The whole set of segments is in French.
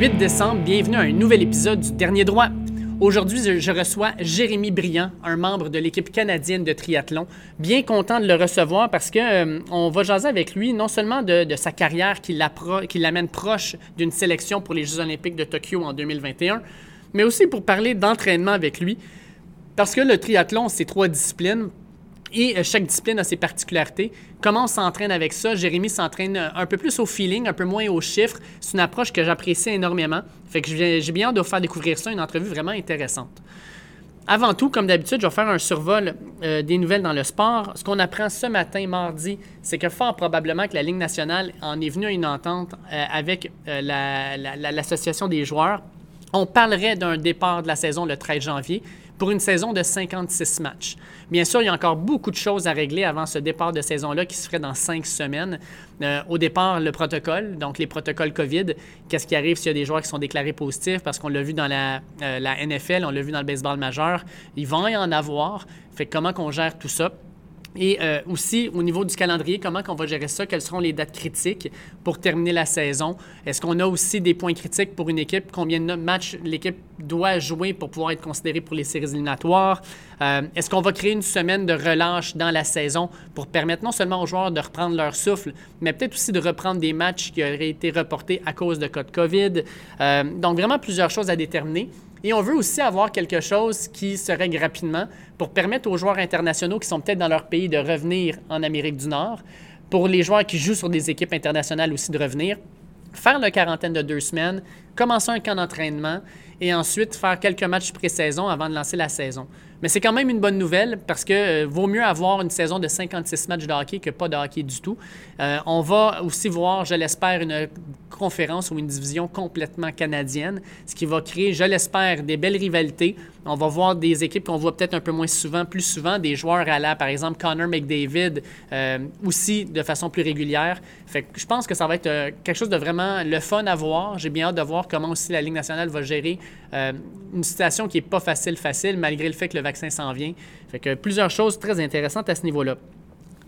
mardi 8 décembre. Bienvenue à un nouvel épisode du Dernier Droit. Aujourd'hui, je reçois Jérémy Briand, un membre de l'équipe canadienne de triathlon. Bien content de le recevoir parce que euh, on va jaser avec lui non seulement de, sa carrière qui l'amène proche d'une sélection pour les Jeux olympiques de Tokyo en 2021, mais aussi pour parler d'entraînement avec lui. Parce que le triathlon, c'est trois disciplines. Et euh, chaque discipline a ses particularités. Comment on s'entraîne avec ça? Jérémy s'entraîne euh, un peu plus au feeling, un peu moins aux chiffres. C'est une approche que j'apprécie énormément. Fait que j'ai bien hâte de vous faire découvrir ça, une entrevue vraiment intéressante. Avant tout, comme d'habitude, je vais faire un survol euh, des nouvelles dans le sport. Ce qu'on apprend ce matin, mardi, c'est que fort probablement que la Ligue nationale en est venue à une entente avec l'Association des joueurs. On parlerait d'un départ de la saison le 13 janvier pour une saison de 56 matchs. Bien sûr, il y a encore beaucoup de choses à régler avant ce départ de saison-là qui se ferait dans cinq semaines. Euh, au départ, le protocole, donc les protocoles COVID. Qu'est-ce qui arrive s'il y a des joueurs qui sont déclarés positifs? Parce qu'on l'a vu dans la, euh, la, NFL, on l'a vu dans le baseball majeur. Il va y en avoir. Fait comment qu'on gère tout ça? Et euh, aussi, au niveau du calendrier, comment on va gérer ça? Quelles seront les dates critiques pour terminer la saison? Est-ce qu'on a aussi des points critiques pour une équipe? Combien de matchs l'équipe doit jouer pour pouvoir être considérée pour les séries éliminatoires? Euh, est-ce qu'on va créer une semaine de relâche dans la saison pour permettre non seulement aux joueurs de reprendre leur souffle, mais peut-être aussi de reprendre des matchs qui auraient été reportés à cause de cas de COVID? Euh, donc, vraiment plusieurs choses à déterminer. Et on veut aussi avoir quelque chose qui se règle rapidement pour permettre aux joueurs internationaux qui sont peut-être dans leur pays de revenir en Amérique du Nord, pour les joueurs qui jouent sur des équipes internationales aussi de revenir, faire la quarantaine de deux semaines, commencer un camp d'entraînement et ensuite faire quelques matchs pré-saison avant de lancer la saison. Mais c'est quand même une bonne nouvelle parce que euh, vaut mieux avoir une saison de 56 matchs de hockey que pas de hockey du tout. Euh, on va aussi voir, je l'espère, une conférence ou une division complètement canadienne, ce qui va créer, je l'espère, des belles rivalités. On va voir des équipes qu'on voit peut-être un peu moins souvent, plus souvent, des joueurs à la, par exemple, Connor McDavid, euh, aussi de façon plus régulière. Fait que je pense que ça va être quelque chose de vraiment le fun à voir. J'ai bien hâte de voir comment aussi la Ligue nationale va gérer une situation qui n'est pas facile, facile, malgré le fait que le vaccin s'en vient. Fait que plusieurs choses très intéressantes à ce niveau-là.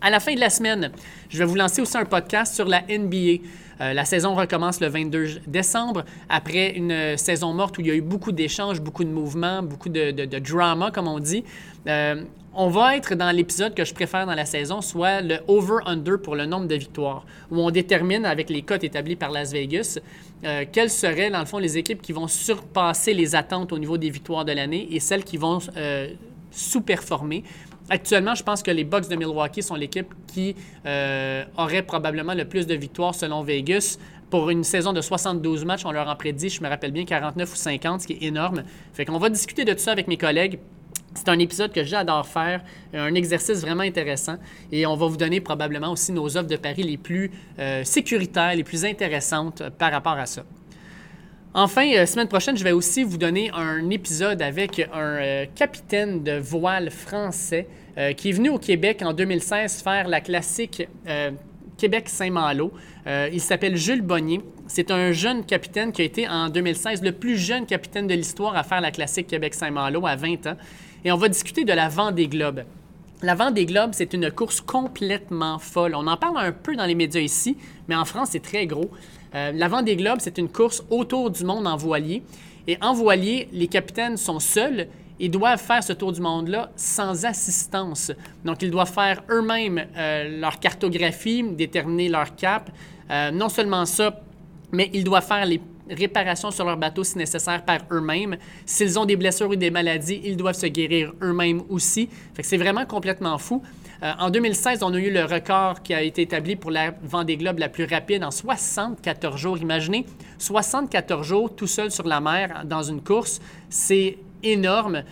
À la fin de la semaine, je vais vous lancer aussi un podcast sur la NBA. Euh, la saison recommence le 22 décembre, après une saison morte où il y a eu beaucoup d'échanges, beaucoup de mouvements, beaucoup de, drama, comme on dit. Euh, on va être dans l'épisode que je préfère dans la saison, soit le over-under pour le nombre de victoires, où on détermine avec les cotes établies par Las Vegas euh, quelles seraient, dans le fond, les équipes qui vont surpasser les attentes au niveau des victoires de l'année et celles qui vont euh, sous-performer. Actuellement, je pense que les Bucks de Milwaukee sont l'équipe qui euh, aurait probablement le plus de victoires selon Vegas. Pour une saison de 72 matchs, on leur en prédit, je me rappelle bien, 49 ou 50, ce qui est énorme. Fait qu'on va discuter de tout ça avec mes collègues. C'est un épisode que j'adore faire, un exercice vraiment intéressant et on va vous donner probablement aussi nos offres de paris les plus euh, sécuritaires, les plus intéressantes euh, par rapport à ça. Enfin, euh, semaine prochaine, je vais aussi vous donner un épisode avec un capitaine de voile français qui est venu au Québec en 2016 faire la classique Québec-Saint-Malo. il s'appelle Jules Bonnier. C'est un jeune capitaine qui a été en 2016 le plus jeune capitaine de l'histoire à faire la classique Québec-Saint-Malo à 20 ans et on va discuter de la Vendée Globe. La Vendée Globe, c'est une course complètement folle. On en parle un peu dans les médias ici, mais en France, c'est très gros. Euh, la Vendée Globe, c'est une course autour du monde en voilier. Et en voilier, les capitaines sont seuls et doivent faire ce tour du monde-là sans assistance. Donc, ils doivent faire eux-mêmes euh, leur cartographie, déterminer leur cap. Euh, non seulement ça, mais ils doivent faire les réparation sur leur bateau si nécessaire par eux-mêmes. S'ils ont des blessures ou des maladies, ils doivent se guérir eux-mêmes aussi. c'est vraiment complètement fou. Euh, en 2016, on a eu le record qui a été établi pour la Vendée Globe la plus rapide en 74 jours. Imaginez, 74 jours tout seul sur la mer dans une course, c'est énorme.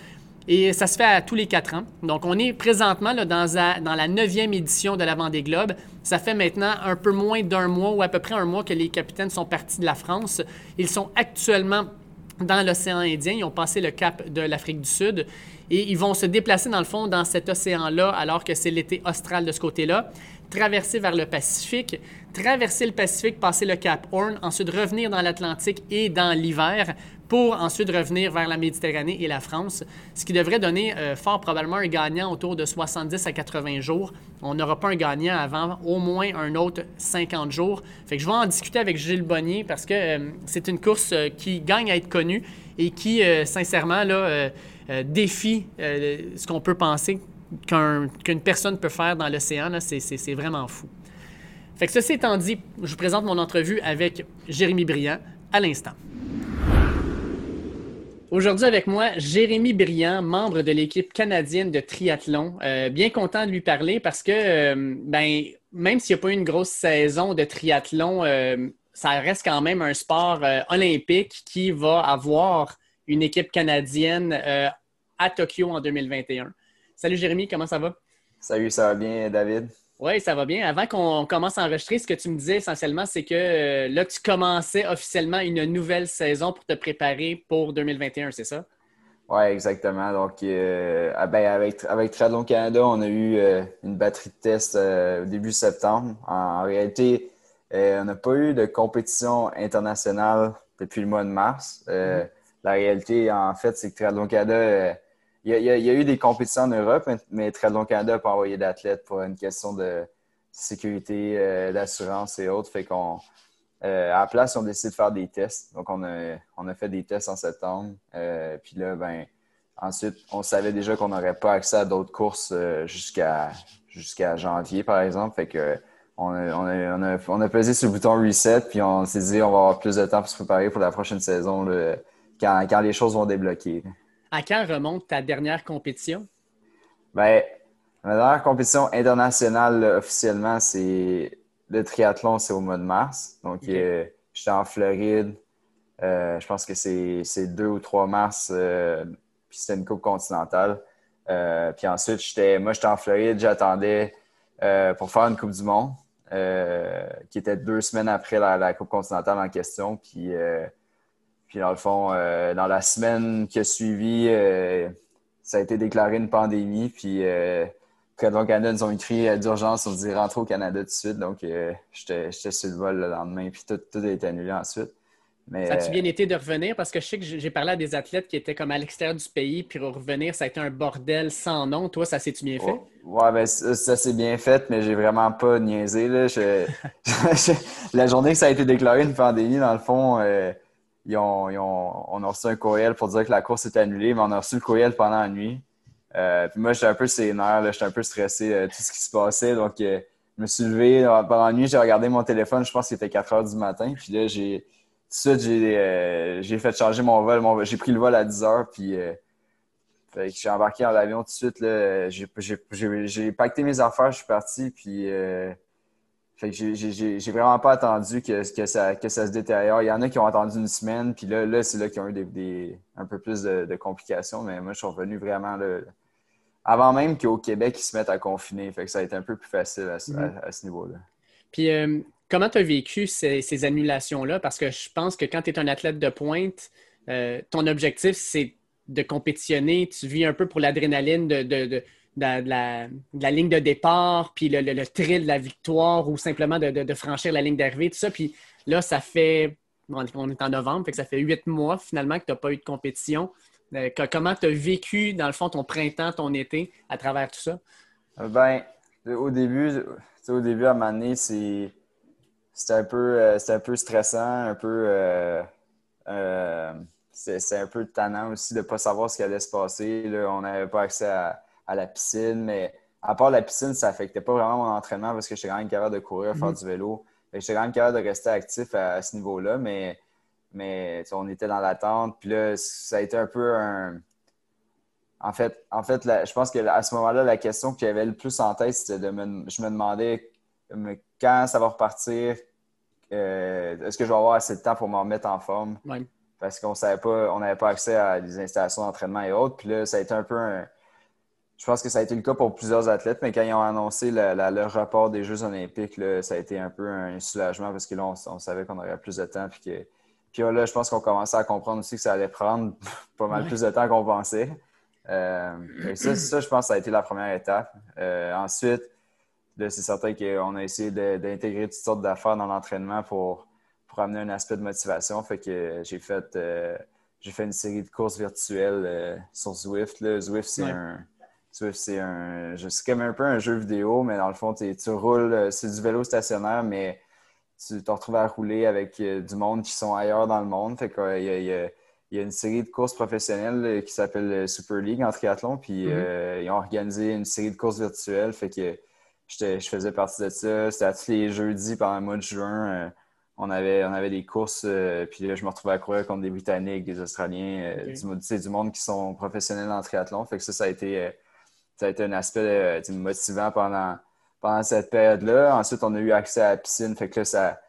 Et ça se fait à tous les quatre ans. Donc, on est présentement là, dans, la, neuvième édition de la Vendée Globe. Ça fait maintenant un peu moins d'un mois ou à peu près un mois que les capitaines sont partis de la France. Ils sont actuellement dans l'océan Indien. Ils ont passé le cap de l'Afrique du Sud. Et ils vont se déplacer dans le fond dans cet océan-là alors que c'est l'été austral de ce côté-là, traverser vers le Pacifique, traverser le Pacifique, passer le Cap Horn, ensuite revenir dans l'Atlantique et dans l'hiver pour ensuite revenir vers la Méditerranée et la France, ce qui devrait donner euh, fort probablement un gagnant autour de 70 à 80 jours. On n'aura pas un gagnant avant au moins un autre 50 jours. Fait que je vais en discuter avec Gilles Bonnier parce que euh, c'est une course euh, qui gagne à être connue et qui, sincèrement, là, défie ce qu'on peut penser qu'une personne peut faire dans l'océan. C'est vraiment fou. Fait que ceci étant dit, je vous présente mon entrevue avec Jérémy Briand à l'instant. Aujourd'hui avec moi, Jérémy Briand, membre de l'équipe canadienne de triathlon. Euh, bien content de lui parler parce que euh, ben, même s'il n'y a pas eu une grosse saison de triathlon, euh, ça reste quand même un sport olympique qui va avoir une équipe canadienne à Tokyo en 2021. Salut Jérémy, comment ça va? Salut, ça va bien David? Oui, ça va bien. Avant qu'on commence à enregistrer, ce que tu me disais essentiellement, c'est que euh, là, tu commençais officiellement une nouvelle saison pour te préparer pour 2021, c'est ça? Oui, exactement. Donc, euh, ah, ben, avec, avec Canada, on a eu euh, une batterie de tests au début septembre. En, réalité, on n'a pas eu de compétition internationale depuis le mois de mars. Mm-hmm. La réalité, en fait, c'est que Triathlon Canada il y, a, eu des compétitions en Europe, mais Triathlon Canada n'a pas envoyé d'athlètes pour une question de sécurité, euh, d'assurance et autres. Fait qu'on, euh, à la place, on décide de faire des tests. Donc, on a, on a fait des tests en septembre. Euh, puis là, ben, ensuite, on savait déjà qu'on n'aurait pas accès à d'autres courses jusqu'à jusqu'à janvier, par exemple. Fait que on a, on, a, on, a, pesé sur le bouton reset, puis on s'est dit on va avoir plus de temps pour se préparer pour la prochaine saison quand, quand les choses vont débloquer. À quand remonte ta dernière compétition? Bien, ma dernière compétition internationale officiellement, c'est le triathlon, c'est au mois de mars. Donc, euh, j'étais en Floride. Euh, je pense que c'est 2 ou 3 mars. Euh, puis c'était une coupe continentale. puis ensuite, j'étais, moi, j'étais en Floride. J'attendais pour faire une Coupe du Monde, qui était deux semaines après la, la Coupe continentale en question. Puis puis dans le fond, euh, dans la semaine qui a suivi, euh, ça a été déclaré une pandémie. Puis euh, Canada nous ont écrit d'urgence, on dit rentrer au Canada tout de suite. Donc euh, j'étais sur le vol le lendemain, puis tout, tout a été annulé ensuite. Mais, ça a-tu bien été de revenir? Parce que je sais que j'ai parlé à des athlètes qui étaient comme à l'extérieur du pays, puis revenir, ça a été un bordel sans nom. Toi, ça s'est-tu bien fait? Ouais, ben, ça, s'est bien fait, mais j'ai vraiment pas niaisé. Là. la journée que ça a été déclaré une pandémie, dans le fond, on a reçu un courriel pour dire que la course était annulée, mais on a reçu le courriel pendant la nuit. Euh, puis moi, j'étais un peu sénère, j'étais un peu stressé de tout ce qui se passait. Donc, euh, je me suis levé pendant la nuit, j'ai regardé mon téléphone, je pense qu'il était 4 heures du matin. Puis là, j'ai tout de suite, j'ai euh, fait changer mon vol. j'ai pris le vol à 10 heures, puis fait que j'ai embarqué dans l'avion tout de suite. J'ai pacté mes affaires, je suis parti, puis fait que j'ai vraiment pas attendu que, que, ça, que ça se détériore. Il y en a qui ont attendu une semaine, puis là, là c'est là qu'ils ont eu des, un peu plus de, complications. Mais moi, je suis revenu vraiment là, avant même qu'au Québec, ils se mettent à confiner. Fait que ça a été un peu plus facile à, ce mm-hmm. niveau-là. Puis euh, comment tu as vécu ces, annulations-là? Parce que je pense que quand tu es un athlète de pointe, euh, ton objectif, c'est de compétitionner. Tu vis un peu pour l'adrénaline de de, la, ligne de départ, puis le, le, thrill de la victoire ou simplement de, franchir la ligne d'arrivée, tout ça. Puis là, ça fait, on est en novembre, ça fait huit mois finalement que tu n'as pas eu de compétition. Euh, comment tu as vécu, dans le fond, ton printemps, ton été à travers tout ça? Euh, ben, au début, au début, à un c'est c'était un, peu, euh, un peu stressant, un peu. c'est un peu tannant aussi de ne pas savoir ce qui allait se passer. Là, on n'avait pas accès à, à la piscine, mais à part la piscine, ça n'affectait pas vraiment mon entraînement parce que j'étais quand même capable de courir, faire mhm. du vélo. J'étais quand même capable de rester actif à, ce niveau-là, mais, mais on était dans l'attente. Puis là, ça a été un peu un. En fait, en fait je pense qu'à ce moment-là, la question que j'avais le plus en tête, c'était de me, je me demandais quand ça va repartir, euh, est-ce que je vais avoir assez de temps pour me remettre en forme? Parce qu'on savait pas, on n'avait pas accès à des installations d'entraînement et autres. Puis là, ça a été un peu un, je pense que ça a été le cas pour plusieurs athlètes, mais quand ils ont annoncé le, report des Jeux olympiques, ça a été un peu un soulagement parce que là, on, savait qu'on aurait plus de temps. Puis, que, là, je pense qu'on commençait à comprendre aussi que ça allait prendre pas mal plus de temps qu'on pensait. ça, ça, je pense, ça a été la première étape. ensuite, c'est certain qu'on a essayé d'intégrer toutes sortes d'affaires dans l'entraînement pour, pour amener un aspect de motivation. Fait que j'ai fait, j'ai fait une série de courses virtuelles sur Zwift. Zwift, c'est un c'est un. Comme un peu un jeu vidéo, mais dans le fond, tu roules, euh, c'est du vélo stationnaire, mais tu te retrouves à rouler avec euh, du monde qui sont ailleurs dans le monde. Fait qu'il y, y, y, a une série de courses professionnelles euh, qui s'appelle Super League en triathlon, puis mm-hmm. ils ont organisé une série de courses virtuelles. Fait que je faisais partie de ça. C'était tous les jeudis pendant le mois de juin. on, avait, on avait des courses, puis là, je me retrouvais à courir contre des Britanniques, des Australiens, du, du monde qui sont professionnels en triathlon. Fait que ça, ça a été ça a été un aspect euh, motivant pendant, pendant cette période-là. Ensuite, on a eu accès à la piscine. Fait que là, ça,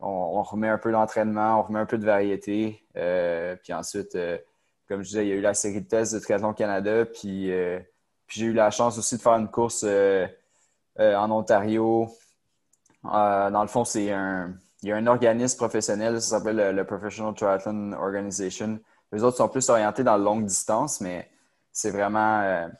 on, remet un peu d'entraînement, on remet un peu de variété. Euh, puis ensuite, euh, comme je disais, il y a eu la série de tests de Triathlon Canada. Puis, puis j'ai eu la chance aussi de faire une course en Ontario. dans le fond, c'est un, il y a un organisme professionnel, ça s'appelle le, Professional Triathlon Organization. Les autres sont plus orientés dans la longue distance, mais c'est vraiment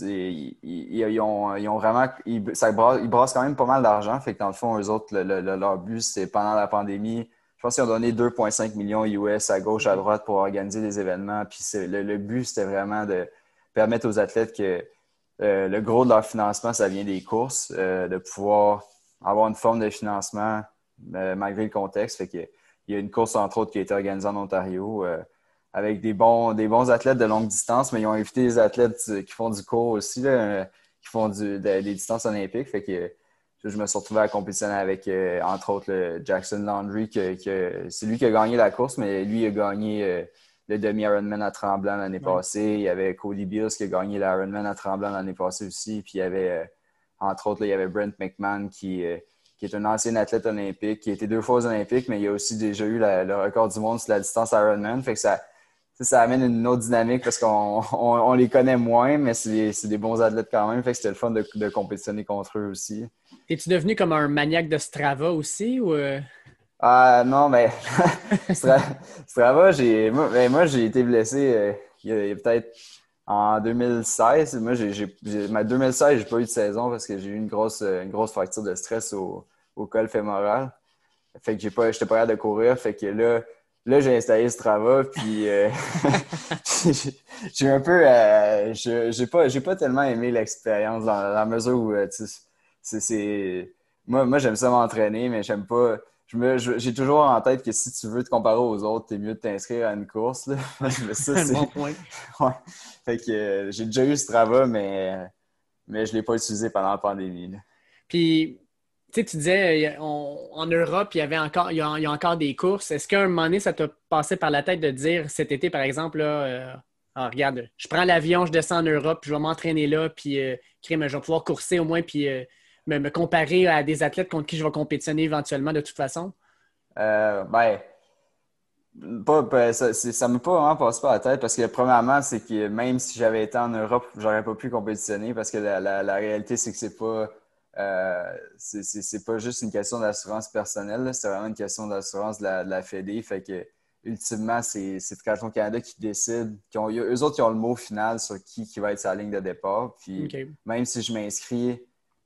ils, ont, vraiment. Ils, brassent, quand même pas mal d'argent. Fait que dans le fond, eux autres, leur but, c'est pendant la pandémie. Je pense qu'ils ont donné 2,5 millions US à gauche, à droite pour organiser des événements. Puis le, but, c'était vraiment de permettre aux athlètes que euh, le gros de leur financement, ça vient des courses, euh, de pouvoir avoir une forme de financement euh, malgré le contexte. Fait que, il y a une course, entre autres, qui a été organisée en Ontario avec des bons, des bons athlètes de longue distance, mais ils ont invité des athlètes qui font du cours aussi, qui font des distances olympiques. Fait que je me suis retrouvé à compétitionner avec, euh, entre autres, Jackson Landry, que, c'est lui qui a gagné la course, mais lui a gagné euh, le demi-Ironman à Tremblant l'année passée. Il y avait Cody Beals qui a gagné l'Ironman à Tremblant l'année passée aussi. Puis il y avait, euh, entre autres, il y avait Brent McMahon qui, qui est un ancien athlète olympique, qui a été deux fois aux Olympiques, mais il a aussi déjà eu le record du monde sur la distance Ironman. Fait que ça, ça amène une autre dynamique parce qu'on les connaît moins, mais c'est des, bons athlètes quand même. Fait que c'était le fun de, compétitionner contre eux aussi. Es-tu devenu comme un maniaque de Strava aussi? Ou... Euh? Ah non, mais Strava, j'ai moi, ben, j'ai été blessé euh, il y a, peut-être en 2016. Moi, j'ai, ma 2016, j'ai pas eu de saison parce que j'ai eu une grosse, une grosse fracture de stress au, au col fémoral. Fait que j'ai pas, j'étais pas capable de courir. Fait que là, Là, j'ai installé Strava, puis euh, j'ai un peu. Euh, j'ai pas, pas tellement aimé l'expérience dans, la mesure où euh, c'est. Moi, moi j'aime ça m'entraîner, mais j'aime pas. J'ai toujours en tête que si tu veux te comparer aux autres, t'es mieux de t'inscrire à une course. c'est un bon point. Ouais. Fait que j'ai déjà eu Strava, mais, mais je l'ai pas utilisé pendant la pandémie. Puis tu sais, tu disais, en Europe, il y avait encore, il y, a, encore des courses. Est-ce qu'à un moment donné, ça t'a passé par la tête de dire cet été, par exemple, euh, ah, regarde, je prends l'avion, je descends en Europe, je vais m'entraîner là, puis euh, je vais pouvoir courser au moins, puis euh, me, comparer à des athlètes contre qui je vais compétitionner éventuellement de toute façon? Ben, pas, ça ne m'a pas vraiment passé par la tête parce que premièrement, c'est que même si j'avais été en Europe, j'aurais pas pu compétitionner parce que la, la réalité, c'est que c'est pas euh, c'est pas juste une question d'assurance personnelle, c'est vraiment une question d'assurance de la, de la Fédé. Fait que, ultimement, c'est Triathlon Canada qui décide. Qui ont, eux autres, qui ont le mot final sur qui, qui va être sa ligne de départ. Puis, même si je m'inscris,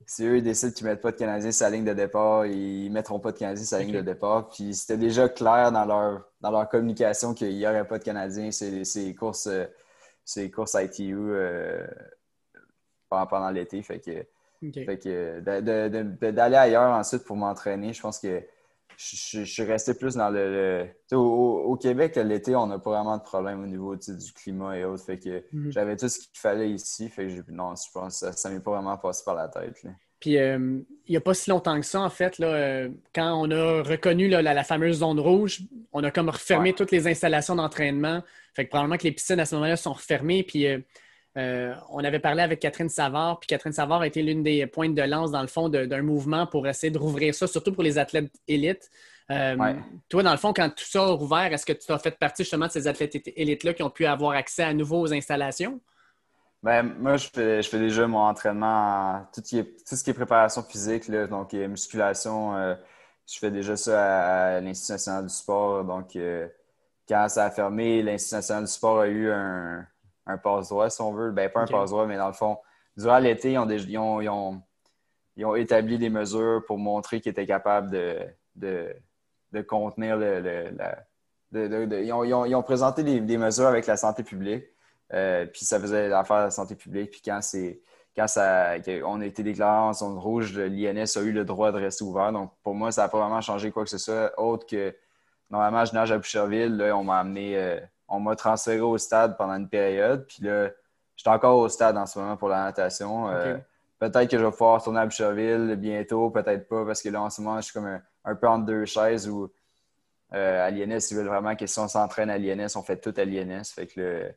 si eux décident qu'ils ne mettent pas de Canadien sa ligne de départ, ils ne mettront pas de Canadien sa ligne de départ. Puis, c'était déjà clair dans leur, dans leur communication qu'il n'y aurait pas de Canadien. C'est courses, ces courses ITU euh, pendant, pendant l'été. Fait que fait que d'aller ailleurs ensuite pour m'entraîner, je pense que je, suis resté plus dans le. au, Québec, l'été, on n'a pas vraiment de problème au niveau du climat et autres. Fait que mhm. j'avais tout ce qu'il fallait ici. Fait que non, je pense que ça ne m'est pas vraiment passé par la tête. Puis euh, il n'y a pas si longtemps que ça, en fait, là, euh, quand on a reconnu la, fameuse zone rouge, on a comme refermé toutes les installations d'entraînement. Fait que probablement que les piscines à ce moment-là sont refermées. Puis euh, euh, on avait parlé avec Catherine Savard, puis Catherine Savard a été l'une des pointes de lance, dans le fond, d'un mouvement pour essayer de rouvrir ça, surtout pour les athlètes élites. Euh, toi, dans le fond, quand tout ça a rouvert, est-ce que tu as fait partie justement de ces athlètes élites-là qui ont pu avoir accès à nouveau aux installations? Ben, moi, je fais, je fais déjà mon entraînement, tout, ce qui est préparation physique, donc musculation, euh, je fais déjà ça à, l'Institut national du sport. Donc, quand ça a fermé, l'Institut national du sport a eu un, un passe-droit, si on veut. Ben, pas un passe-droit, mais dans le fond, durant l'été, ils ont, ils, ont, ils, ont, établi des mesures pour montrer qu'ils étaient capables de, de, de contenir le, la, ils, ont, ils, ont, présenté des, mesures avec la santé publique, euh, puis ça faisait l'affaire de la santé publique. Puis quand c'est quand ça, on a été déclaré en zone rouge, l'INS a eu le droit de rester ouvert. Donc, pour moi, ça n'a pas vraiment changé quoi que ce soit, autre que normalement, je nage à Boucherville. Là, on m'a amené, euh, on m'a transféré au stade pendant une période. Puis là, je suis encore au stade en ce moment pour la natation. Euh, peut-être que je vais pouvoir retourner à Boucherville bientôt, peut-être pas, parce que là, en ce moment, je suis comme un, peu entre deux chaises où euh, à l'INS, ils veulent vraiment que si on s'entraîne à l'INS, on fait tout à l'INS. Fait que,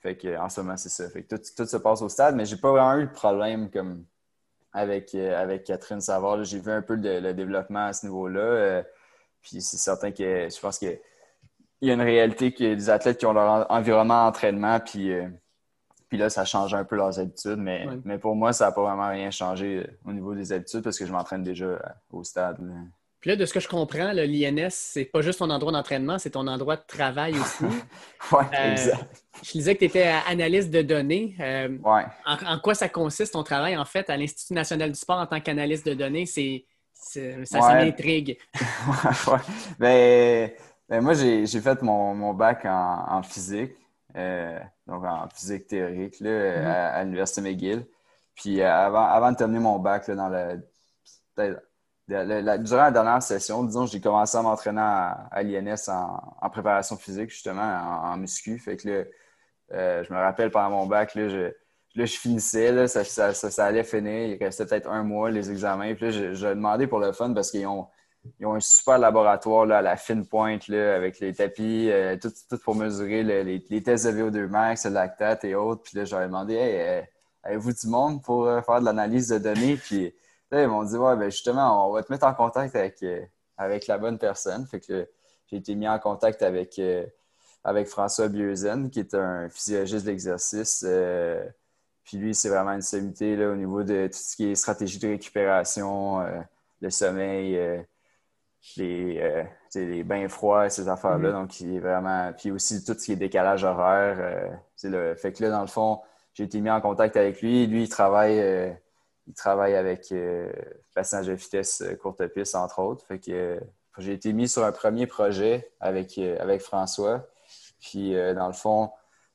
fait que en ce moment, c'est ça. Fait que tout, se passe au stade, mais j'ai pas vraiment eu de problème comme avec, euh, avec Catherine Savard. J'ai vu un peu le, développement à ce niveau-là. puis c'est certain que je pense qu'il y a une réalité que les athlètes qui ont leur environnement d'entraînement, puis puis là, ça change un peu leurs habitudes, mais, mais pour moi, ça n'a pas vraiment rien changé euh, au niveau des habitudes parce que je m'entraîne déjà euh, au stade. Puis là, de ce que je comprends, l'INS, c'est pas juste ton endroit d'entraînement, c'est ton endroit de travail aussi. oui, euh, exact. Je disais que tu étais analyste de données. ouais. En, quoi ça consiste ton travail, en fait, à l'Institut national du sport en tant qu'analyste de données? C'est, ça, m'intrigue. ouais, ben, ben, moi, j'ai, fait mon, bac en physique donc en physique théorique là, mm-hmm. à, l'Université McGill. Puis euh, avant, avant de terminer mon bac là, dans le, durant la dernière session, disons, j'ai commencé à m'entraîner à, l'INS en, préparation physique, justement, en, muscu. Fait que là, euh, je me rappelle pendant mon bac, là, je, je finissais, là, ça, ça, ça, allait finir. Il restait peut-être un mois les examens. Puis là, je, je demandais pour le fun parce qu'ils ont ils ont un super laboratoire là, à la fine pointe là, avec les tapis, euh, tout, tout, pour mesurer les, les, tests de VO2 max, le lactate et autres. Puis là, j'avais demandé hey, euh, avez-vous du monde pour euh, faire de l'analyse de données? Puis là, ils m'ont dit Ouais, ben justement, on va te mettre en contact avec, avec la bonne personne. Fait que j'ai été mis en contact avec, avec François Bieuzen, qui est un physiologiste d'exercice. puis lui, c'est vraiment une sommité là, au niveau de tout ce qui est stratégie de récupération, le sommeil les, euh, les bains froids, ces affaires-là. Mm-hmm. Donc, il est vraiment. Puis aussi tout ce qui est décalage horaire. Euh, le... Fait que là, dans le fond, j'ai été mis en contact avec lui. Lui, il travaille, euh, il travaille avec passage de vitesse courte piste, entre autres. Fait que j'ai été mis sur un premier projet avec, avec François. Puis, dans le fond,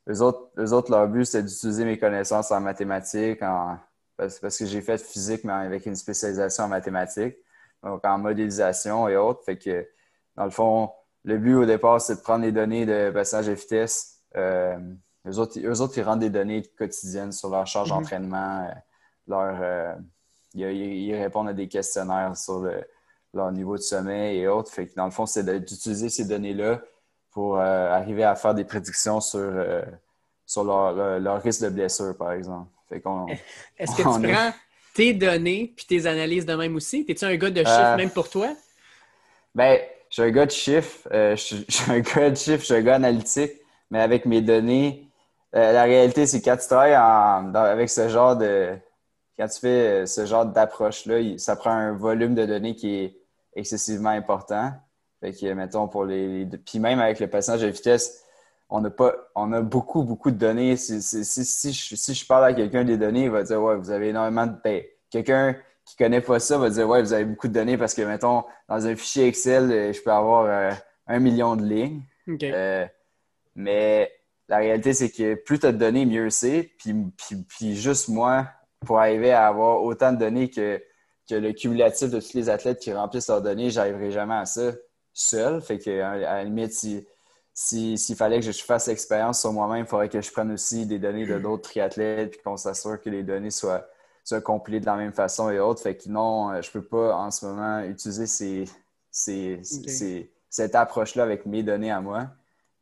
eux autres, autres leur but, c'était d'utiliser mes connaissances en mathématiques, en... parce, parce que j'ai fait physique, mais avec une spécialisation en mathématiques donc en modélisation et autres. Fait que, dans le fond, le but au départ, c'est de prendre les données de passage de vitesse. Euh, eux, autres, ils rendent des données quotidiennes sur leur charge mhm. d'entraînement, euh, leur, euh, ils, répondent à des questionnaires sur leur niveau de sommeil et autres. Fait que, dans le fond, c'est d'utiliser ces données-là pour arriver à faire des prédictions sur, sur leur, risque de blessure, par exemple. Est-ce que tu prends tes données puis tes analyses de même aussi? T'es-tu un gars de chiffres euh, même pour toi? Ben, je suis un gars de chiffres. Euh, je, suis un gars de chiffres, je suis un gars analytique, mais avec mes données, euh, la réalité, c'est que quand tu travailles avec ce genre de. Quand tu fais ce genre d'approche-là, ça prend un volume de données qui est excessivement important. Fait que, mettons, pour les. Puis même avec le passage de vitesse, on a pas on a beaucoup, beaucoup de données. Si, si, je, parle à quelqu'un des données, il va dire Ouais, vous avez énormément de. Ben, quelqu'un qui connaît pas ça va dire Ouais, vous avez beaucoup de données parce que, mettons, dans un fichier Excel, euh, je peux avoir euh, un million de lignes. Euh, mais la réalité, c'est que plus tu as de données, mieux c'est. Puis, puis, juste moi, pour arriver à avoir autant de données que, que le cumulatif de tous les athlètes qui remplissent leurs données, j'arriverai jamais à ça seul. Fait que, à la limite, si s'il fallait que je fasse l'expérience sur moi-même, il faudrait que je prenne aussi des données de d'autres triathlètes puis qu'on s'assure que les données soient, soient compilées de la même façon et autres. Fait que non, euh, je peux pas en ce moment utiliser ces, cette approche-là avec mes données à moi.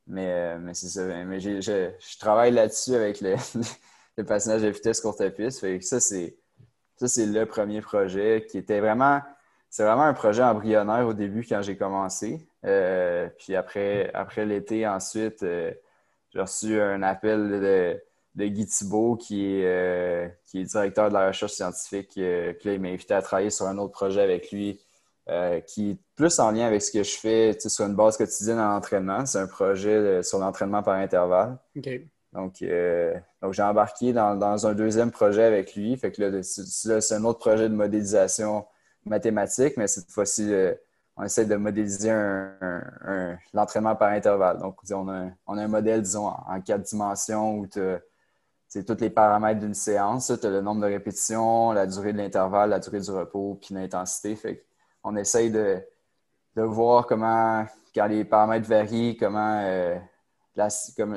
Mais, euh, mais c'est ça. Mais je, je, travaille là-dessus avec le, le, passage de vitesse courte piste. Fait que ça, c'est ça, c'est le premier projet qui était vraiment. C'est vraiment un projet embryonnaire au début quand j'ai commencé. Euh, puis après, après l'été, ensuite, euh, j'ai reçu un appel de, de Guy Thibault, qui est, euh, qui est directeur de la recherche scientifique. puis là, il m'a invité à travailler sur un autre projet avec lui, qui est plus en lien avec ce que je fais sur une base quotidienne en entraînement. C'est un projet sur l'entraînement par intervalle. Donc, donc j'ai embarqué dans, un deuxième projet avec lui. Fait que là, c'est un autre projet de modélisation mathématique, mais cette fois-ci, on essaie de modéliser un, l'entraînement par intervalle. Donc, on a, un, on a un modèle, disons, en, quatre dimensions où tu c'est tous les paramètres d'une séance. Tu as le nombre de répétitions, la durée de l'intervalle, la durée du repos, puis l'intensité. Fait on essaye de, voir comment, quand les paramètres varient, comment, euh,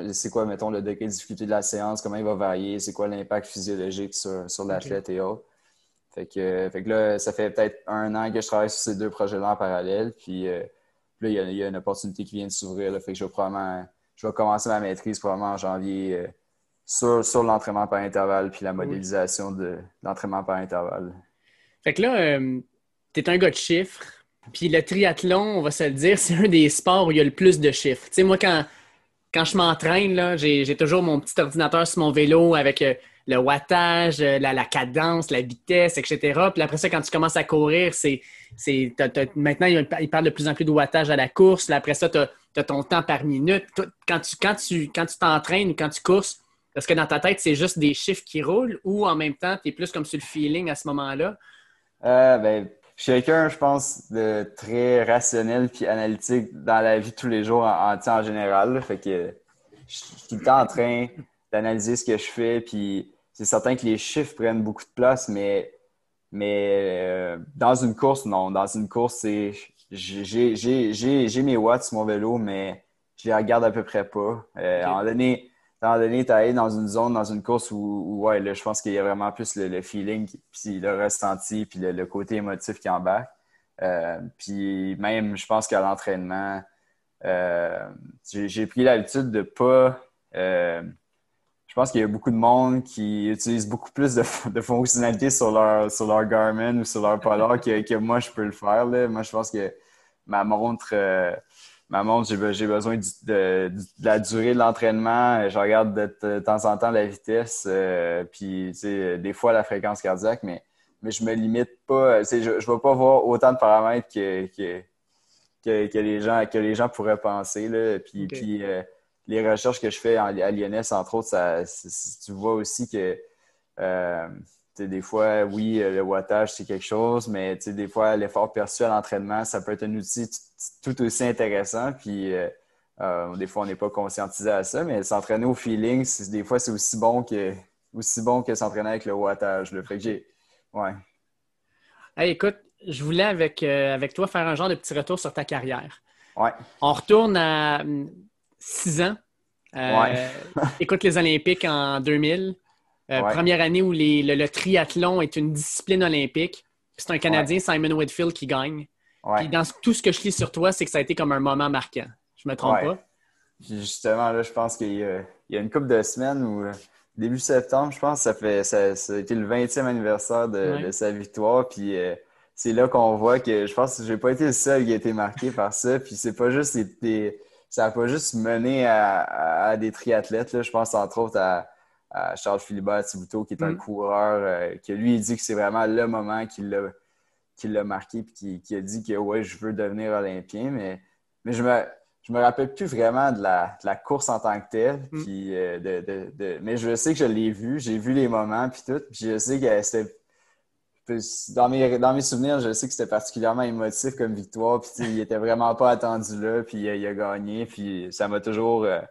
c'est quoi, mettons, le degré de difficulté de la séance, comment il va varier, c'est quoi l'impact physiologique sur, l'athlète et autres. Fait que, fait que là, ça fait peut-être un an que je travaille sur ces deux projets-là en parallèle. Puis, euh, là, il y, a, une opportunité qui vient de s'ouvrir. Fait que je vais probablement, je vais commencer ma maîtrise probablement en janvier. Euh, sur, l'entraînement par intervalle puis la modélisation de l'entraînement par intervalle. Fait que là, euh, tu es un gars de chiffres. Puis le triathlon, on va se le dire, c'est un des sports où il y a le plus de chiffres. Tu sais, moi, quand, quand je m'entraîne, j'ai toujours mon petit ordinateur sur mon vélo avec euh, le wattage, euh, la, cadence, la vitesse, etc. Puis après ça, quand tu commences à courir, c'est maintenant, il parle de plus en plus de wattage à la course. après ça, tu as, ton temps par minute. Quand tu quand tu quand tu t'entraînes ou quand tu courses, est-ce que dans ta tête, c'est juste des chiffres qui roulent ou en même temps, tu es plus comme sur le feeling à ce moment-là? Euh, ben, je suis quelqu'un, je pense, de très rationnel puis analytique dans la vie de tous les jours en, général. Fait que je suis tout le temps en train d'analyser ce que je fais. Puis c'est certain que les chiffres prennent beaucoup de place, mais, mais euh, dans une course, non. Dans une course, c'est j'ai mes watts sur mon vélo, mais je les regarde à peu près pas. Euh, À un moment donné, donné, tu allé dans une zone, dans une course où, ouais, là, je pense qu'il y a vraiment plus le, feeling, puis le ressenti, puis le, côté émotif qui embarque. Euh, puis même, je pense qu'à l'entraînement, euh, j'ai pris l'habitude de pas. Euh, je pense qu'il y a beaucoup de monde qui utilise beaucoup plus de, fonctionnalités sur leur, sur leur Garmin ou sur leur Polar que, que moi, je peux le faire. Là. Moi, je pense que ma montre ma montre, j'ai besoin de, la durée de l'entraînement. Je regarde de, temps en temps la vitesse, euh, puis des fois la fréquence cardiaque, mais, mais je me limite pas. Je ne vais pas voir autant de paramètres que, que, les, gens, que les gens pourraient penser. Là. Puis, puis euh, les recherches que je fais à Lyonnais, entre autres, ça, tu vois aussi que euh, des fois, oui, le wattage, c'est quelque chose, mais des fois, l'effort perçu à l'entraînement, ça peut être un outil tout aussi intéressant. Puis, euh, euh, des fois, on n'est pas conscientisé à ça, mais s'entraîner au feeling, des fois, c'est aussi bon que, aussi bon que s'entraîner avec le wattage. le Fait que j'ai. Ouais. écoute, je voulais avec, euh, avec toi faire un genre de petit retour sur ta carrière. Ouais. On retourne à six ans. ouais. écoute les Olympiques en 2000. Première année où le, triathlon est une discipline olympique. C'est un Canadien, Simon Whitfield, qui gagne. Puis dans tout ce que je lis sur toi, c'est que ça a été comme un moment marquant. Je me trompe pas? Justement, là, je pense qu'il y, a une couple de semaines ou euh, début septembre, je pense, ça fait ça, a été le 20e anniversaire de, sa victoire. Puis euh, c'est là qu'on voit que je pense que je n'ai pas été le seul qui a été marqué par ça. Puis c'est pas juste ça n'a pas juste mené à, des triathlètes. Je pense entre autres à, Charles Philibert Thibouteau, qui est un mm. coureur, euh, qui lui il dit que c'est vraiment le moment qu'il l'a qui l'a marqué et qui, a dit que ouais, je veux devenir olympien, mais, mais je me je me rappelle plus vraiment de la, la course en tant que telle. Mm. Puis, euh, de, de, mais je sais que je l'ai vu, j'ai vu les moments puis tout. Puis je sais que c'était dans mes, dans mes souvenirs, je sais que c'était particulièrement émotif comme victoire. Puis il était vraiment pas attendu là, puis il a gagné. Puis ça m'a toujours. Euh,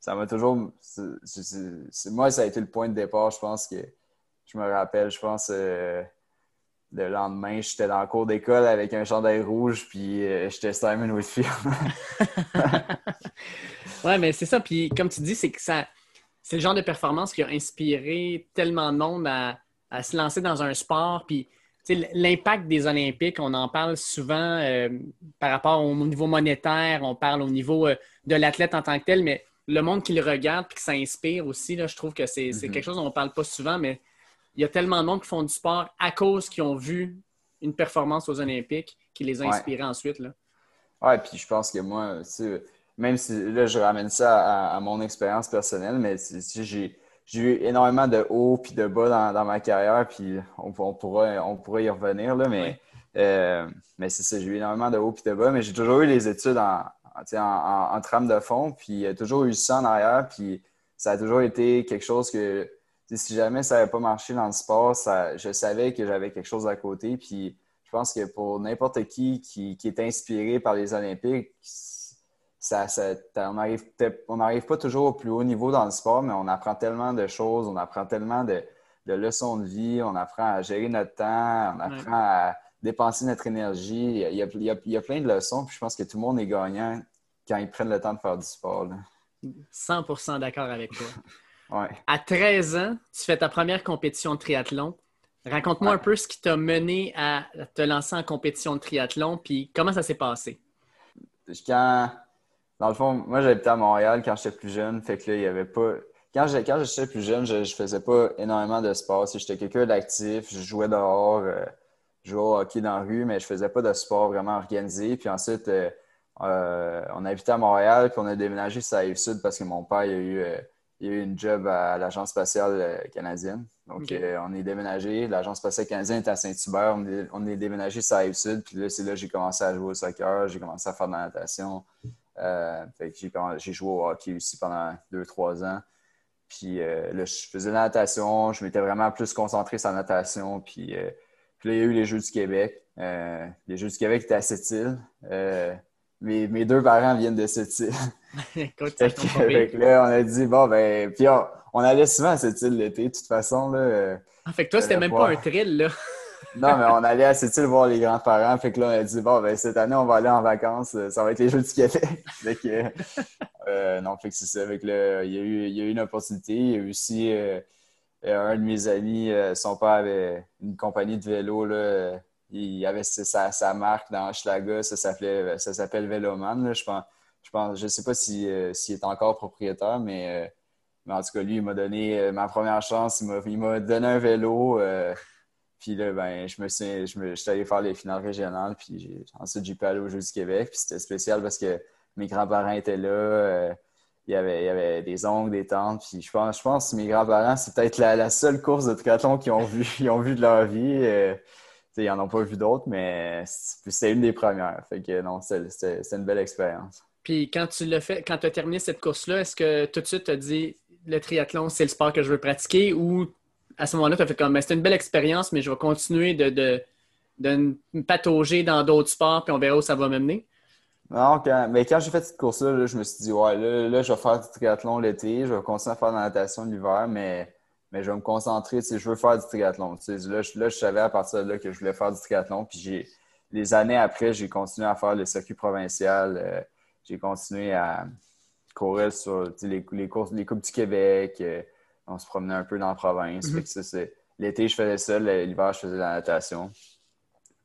ça m'a toujours. moi, ça a été le point de départ, je pense que je me rappelle, je pense. Euh, le lendemain, j'étais dans le cours d'école avec un chandail rouge, puis euh, j'étais Simon Whitfield. ouais, mais c'est ça. Puis comme tu dis, c'est que ça, c'est le genre de performance qui a inspiré tellement de monde à, se lancer dans un sport. Puis l'impact des Olympiques, on en parle souvent euh, par rapport au niveau monétaire, on parle au niveau euh, de l'athlète en tant que tel, mais le monde qui le regarde et qui s'inspire aussi, là, je trouve que c'est mm-hmm. quelque chose dont on ne parle pas souvent, mais il y a tellement de monde qui font du sport à cause qu'ils ont vu une performance aux Olympiques qui les a inspirés ensuite. Là. Ouais, puis je pense que moi, même si là, je ramène ça à, mon expérience personnelle, mais j'ai eu énormément de hauts puis de bas dans, ma carrière, puis on, on, pourra, on pourra y revenir, là, mais, euh, mais c'est ça, j'ai eu énormément de hauts puis de bas, mais j'ai toujours eu les études en, en, en, trame de fond, puis toujours eu ça en arrière, puis ça a toujours été quelque chose que si jamais ça n'avait pas marché dans le sport, ça, je savais que j'avais quelque chose à côté. Puis je pense que pour n'importe qui, qui, est inspiré par les Olympiques, ça, on n'arrive pas toujours au plus haut niveau dans le sport, mais on apprend tellement de choses, on apprend tellement de, leçons de vie, on apprend à gérer notre temps, on apprend à dépenser notre énergie. Il y, a, il, y a, plein de leçons, puis je pense que tout le monde est gagnant quand ils prennent le temps de faire du sport. 100% d'accord avec toi. Ouais. À 13 ans, tu fais ta première compétition de triathlon. Raconte-moi un peu ce qui t'a mené à te lancer en compétition de triathlon, puis comment ça s'est passé? Quand, dans le fond, moi j'habitais à Montréal quand j'étais plus jeune, fait que là, il y avait pas. Quand j'étais plus jeune, je, je faisais pas énormément de sport. J'étais quelqu'un d'actif, je jouais dehors, euh, je jouais au hockey dans la rue, mais je faisais pas de sport vraiment organisé. Puis ensuite, euh, euh, on habitait à Montréal, puis on a déménagé sur la Rive-Sud parce que mon père a eu il y a eu une job à l'Agence spatiale euh, canadienne. Donc, euh, on est déménagé. L'Agence spatiale canadienne est à Saint-Hubert. On est, déménagé sur la Rive-Sud. Puis là, c'est là que j'ai commencé à jouer au soccer. J'ai commencé à faire de la natation. Euh, j'ai joué au hockey aussi pendant deux, trois ans. Puis là, je faisais de la natation. Je m'étais vraiment plus concentré sur la natation. Puis, puis là, il y a eu les Jeux du Québec. les Jeux du Québec étaient à Sept-Îles mes, deux parents viennent de cette île. Écoute, là, on a dit, bon, ben, puis on, allait souvent à cette île l'été, de toute façon. Là, ah, fait que toi, c'était même pas un thrill, là. Non, mais on allait à cette île voir les grands-parents. Fait que là, on a dit, bon, ben, cette année, on va aller en vacances. Ça va être les Jeux du Québec. fait que, euh, non, fait que c'est ça. Il y, a eu, il y a eu une opportunité. Il y a eu aussi euh, un de mes amis, euh, son père avait une compagnie de vélo, là il avait sa, sa marque dans Schlaga, ça s'appelait ça s'appelle Veloman. Je pense, je pense, je sais pas s'il est encore propriétaire, mais, mais, en tout cas, lui, il m'a donné ma première chance, il m'a donné un vélo. Puis là, ben, je me suis, je suis allé faire les finales régionales, puis ensuite j'ai pu aller aux Jeux du Québec. Puis c'était spécial parce que mes grands-parents étaient là. il y, avait, il y avait des oncles, des tantes. Puis je pense, je pense que mes grands-parents, c'est peut-être la, seule course de triathlon qu'ils ont vu, ils ont vu de leur vie ils n'en ont pas vu d'autres, mais c'est une des premières. Fait que non, c'est une belle expérience. Puis quand tu l'as fait, quand tu as terminé cette course-là, est-ce que tout de suite tu as dit le triathlon, c'est le sport que je veux pratiquer ou à ce moment-là, tu as fait comme ben, c'est une belle expérience, mais je vais continuer de, de, de me patauger dans d'autres sports, puis on verra où ça va m'amener? Non, mais quand j'ai fait cette course-là, je me suis dit, ouais, là, là, je vais faire du triathlon l'été, je vais continuer à faire de la natation l'hiver, mais mais je vais me concentrer, tu je veux faire du triathlon. là, je, savais à partir de là que je voulais faire du triathlon. Puis j'ai, les années après, j'ai continué à faire le circuit provincial. Euh, j'ai continué à courir sur les, les, courses, les Coupes du Québec. Euh, on se promenait un peu dans la province. Mm-hmm. l'été, je faisais ça. L'hiver, je faisais de la natation.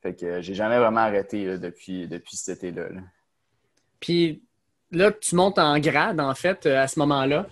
Fait que euh, j'ai jamais vraiment arrêté depuis, depuis cet été-là. Puis là, tu montes en grade, en fait, à ce moment-là.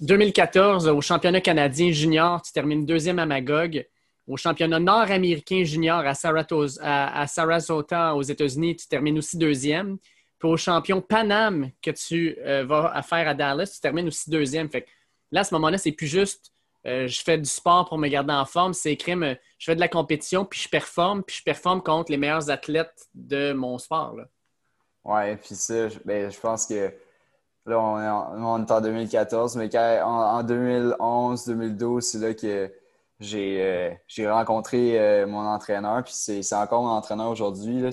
2014, euh, au championnat canadien junior, tu termines deuxième à Magog. Au championnat nord-américain junior à, Sarasota, aux États-Unis, tu termines aussi deuxième. Puis au champion Paname que tu euh, vas faire à Dallas, tu termines aussi deuxième. Fait là, à ce moment-là, c'est plus juste euh, je fais du sport pour me garder en forme. C'est crime, je fais de la compétition, puis je performe, puis je performe contre les meilleurs athlètes de mon sport. Là. Ouais, puis ça, ben, je pense que Là, on est en, en 2014, mais en, 2011, 2012, c'est là que j'ai euh, rencontré euh, mon entraîneur. Puis c'est encore mon entraîneur aujourd'hui.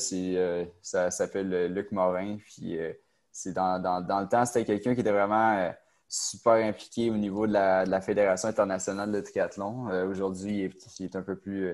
Ça s'appelle Luc Morin. Puis c'est dans, dans, le temps, c'était quelqu'un qui était vraiment super impliqué au niveau de la, la Fédération internationale de triathlon. aujourd'hui, il, est un peu plus.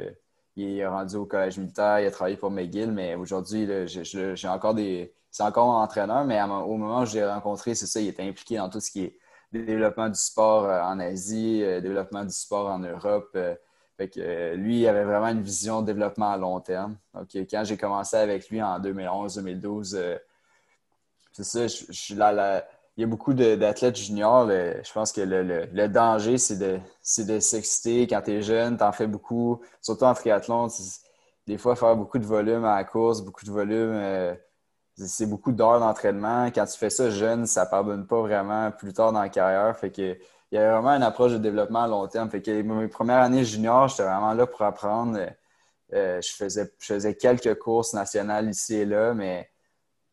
il est rendu au collège militaire, il a travaillé pour McGill, mais aujourd'hui, j'ai encore des c'est encore un entraîneur, mais au moment où je l'ai rencontré, c'est ça, il était impliqué dans tout ce qui est développement du sport euh, en Asie, euh, développement du sport en Europe. Euh, fait que, lui, il avait vraiment une vision de développement à long terme. Donc, quand j'ai commencé avec lui en 2011-2012, c'est ça, je, là, il y a beaucoup d'athlètes juniors. je pense que le, danger, c'est de, s'exciter quand tu es jeune, tu en fais beaucoup, surtout en triathlon. Des fois, faire beaucoup de volume à la course, beaucoup de volume c'est beaucoup d'heures d'entraînement. Quand tu fais ça jeune, ça ne pardonne pas vraiment plus tard dans la carrière. Fait que il y a vraiment une approche de développement à long terme. Fait que mes premières années junior, j'étais vraiment là pour apprendre. Euh, je faisais quelques courses nationales ici et là, mais,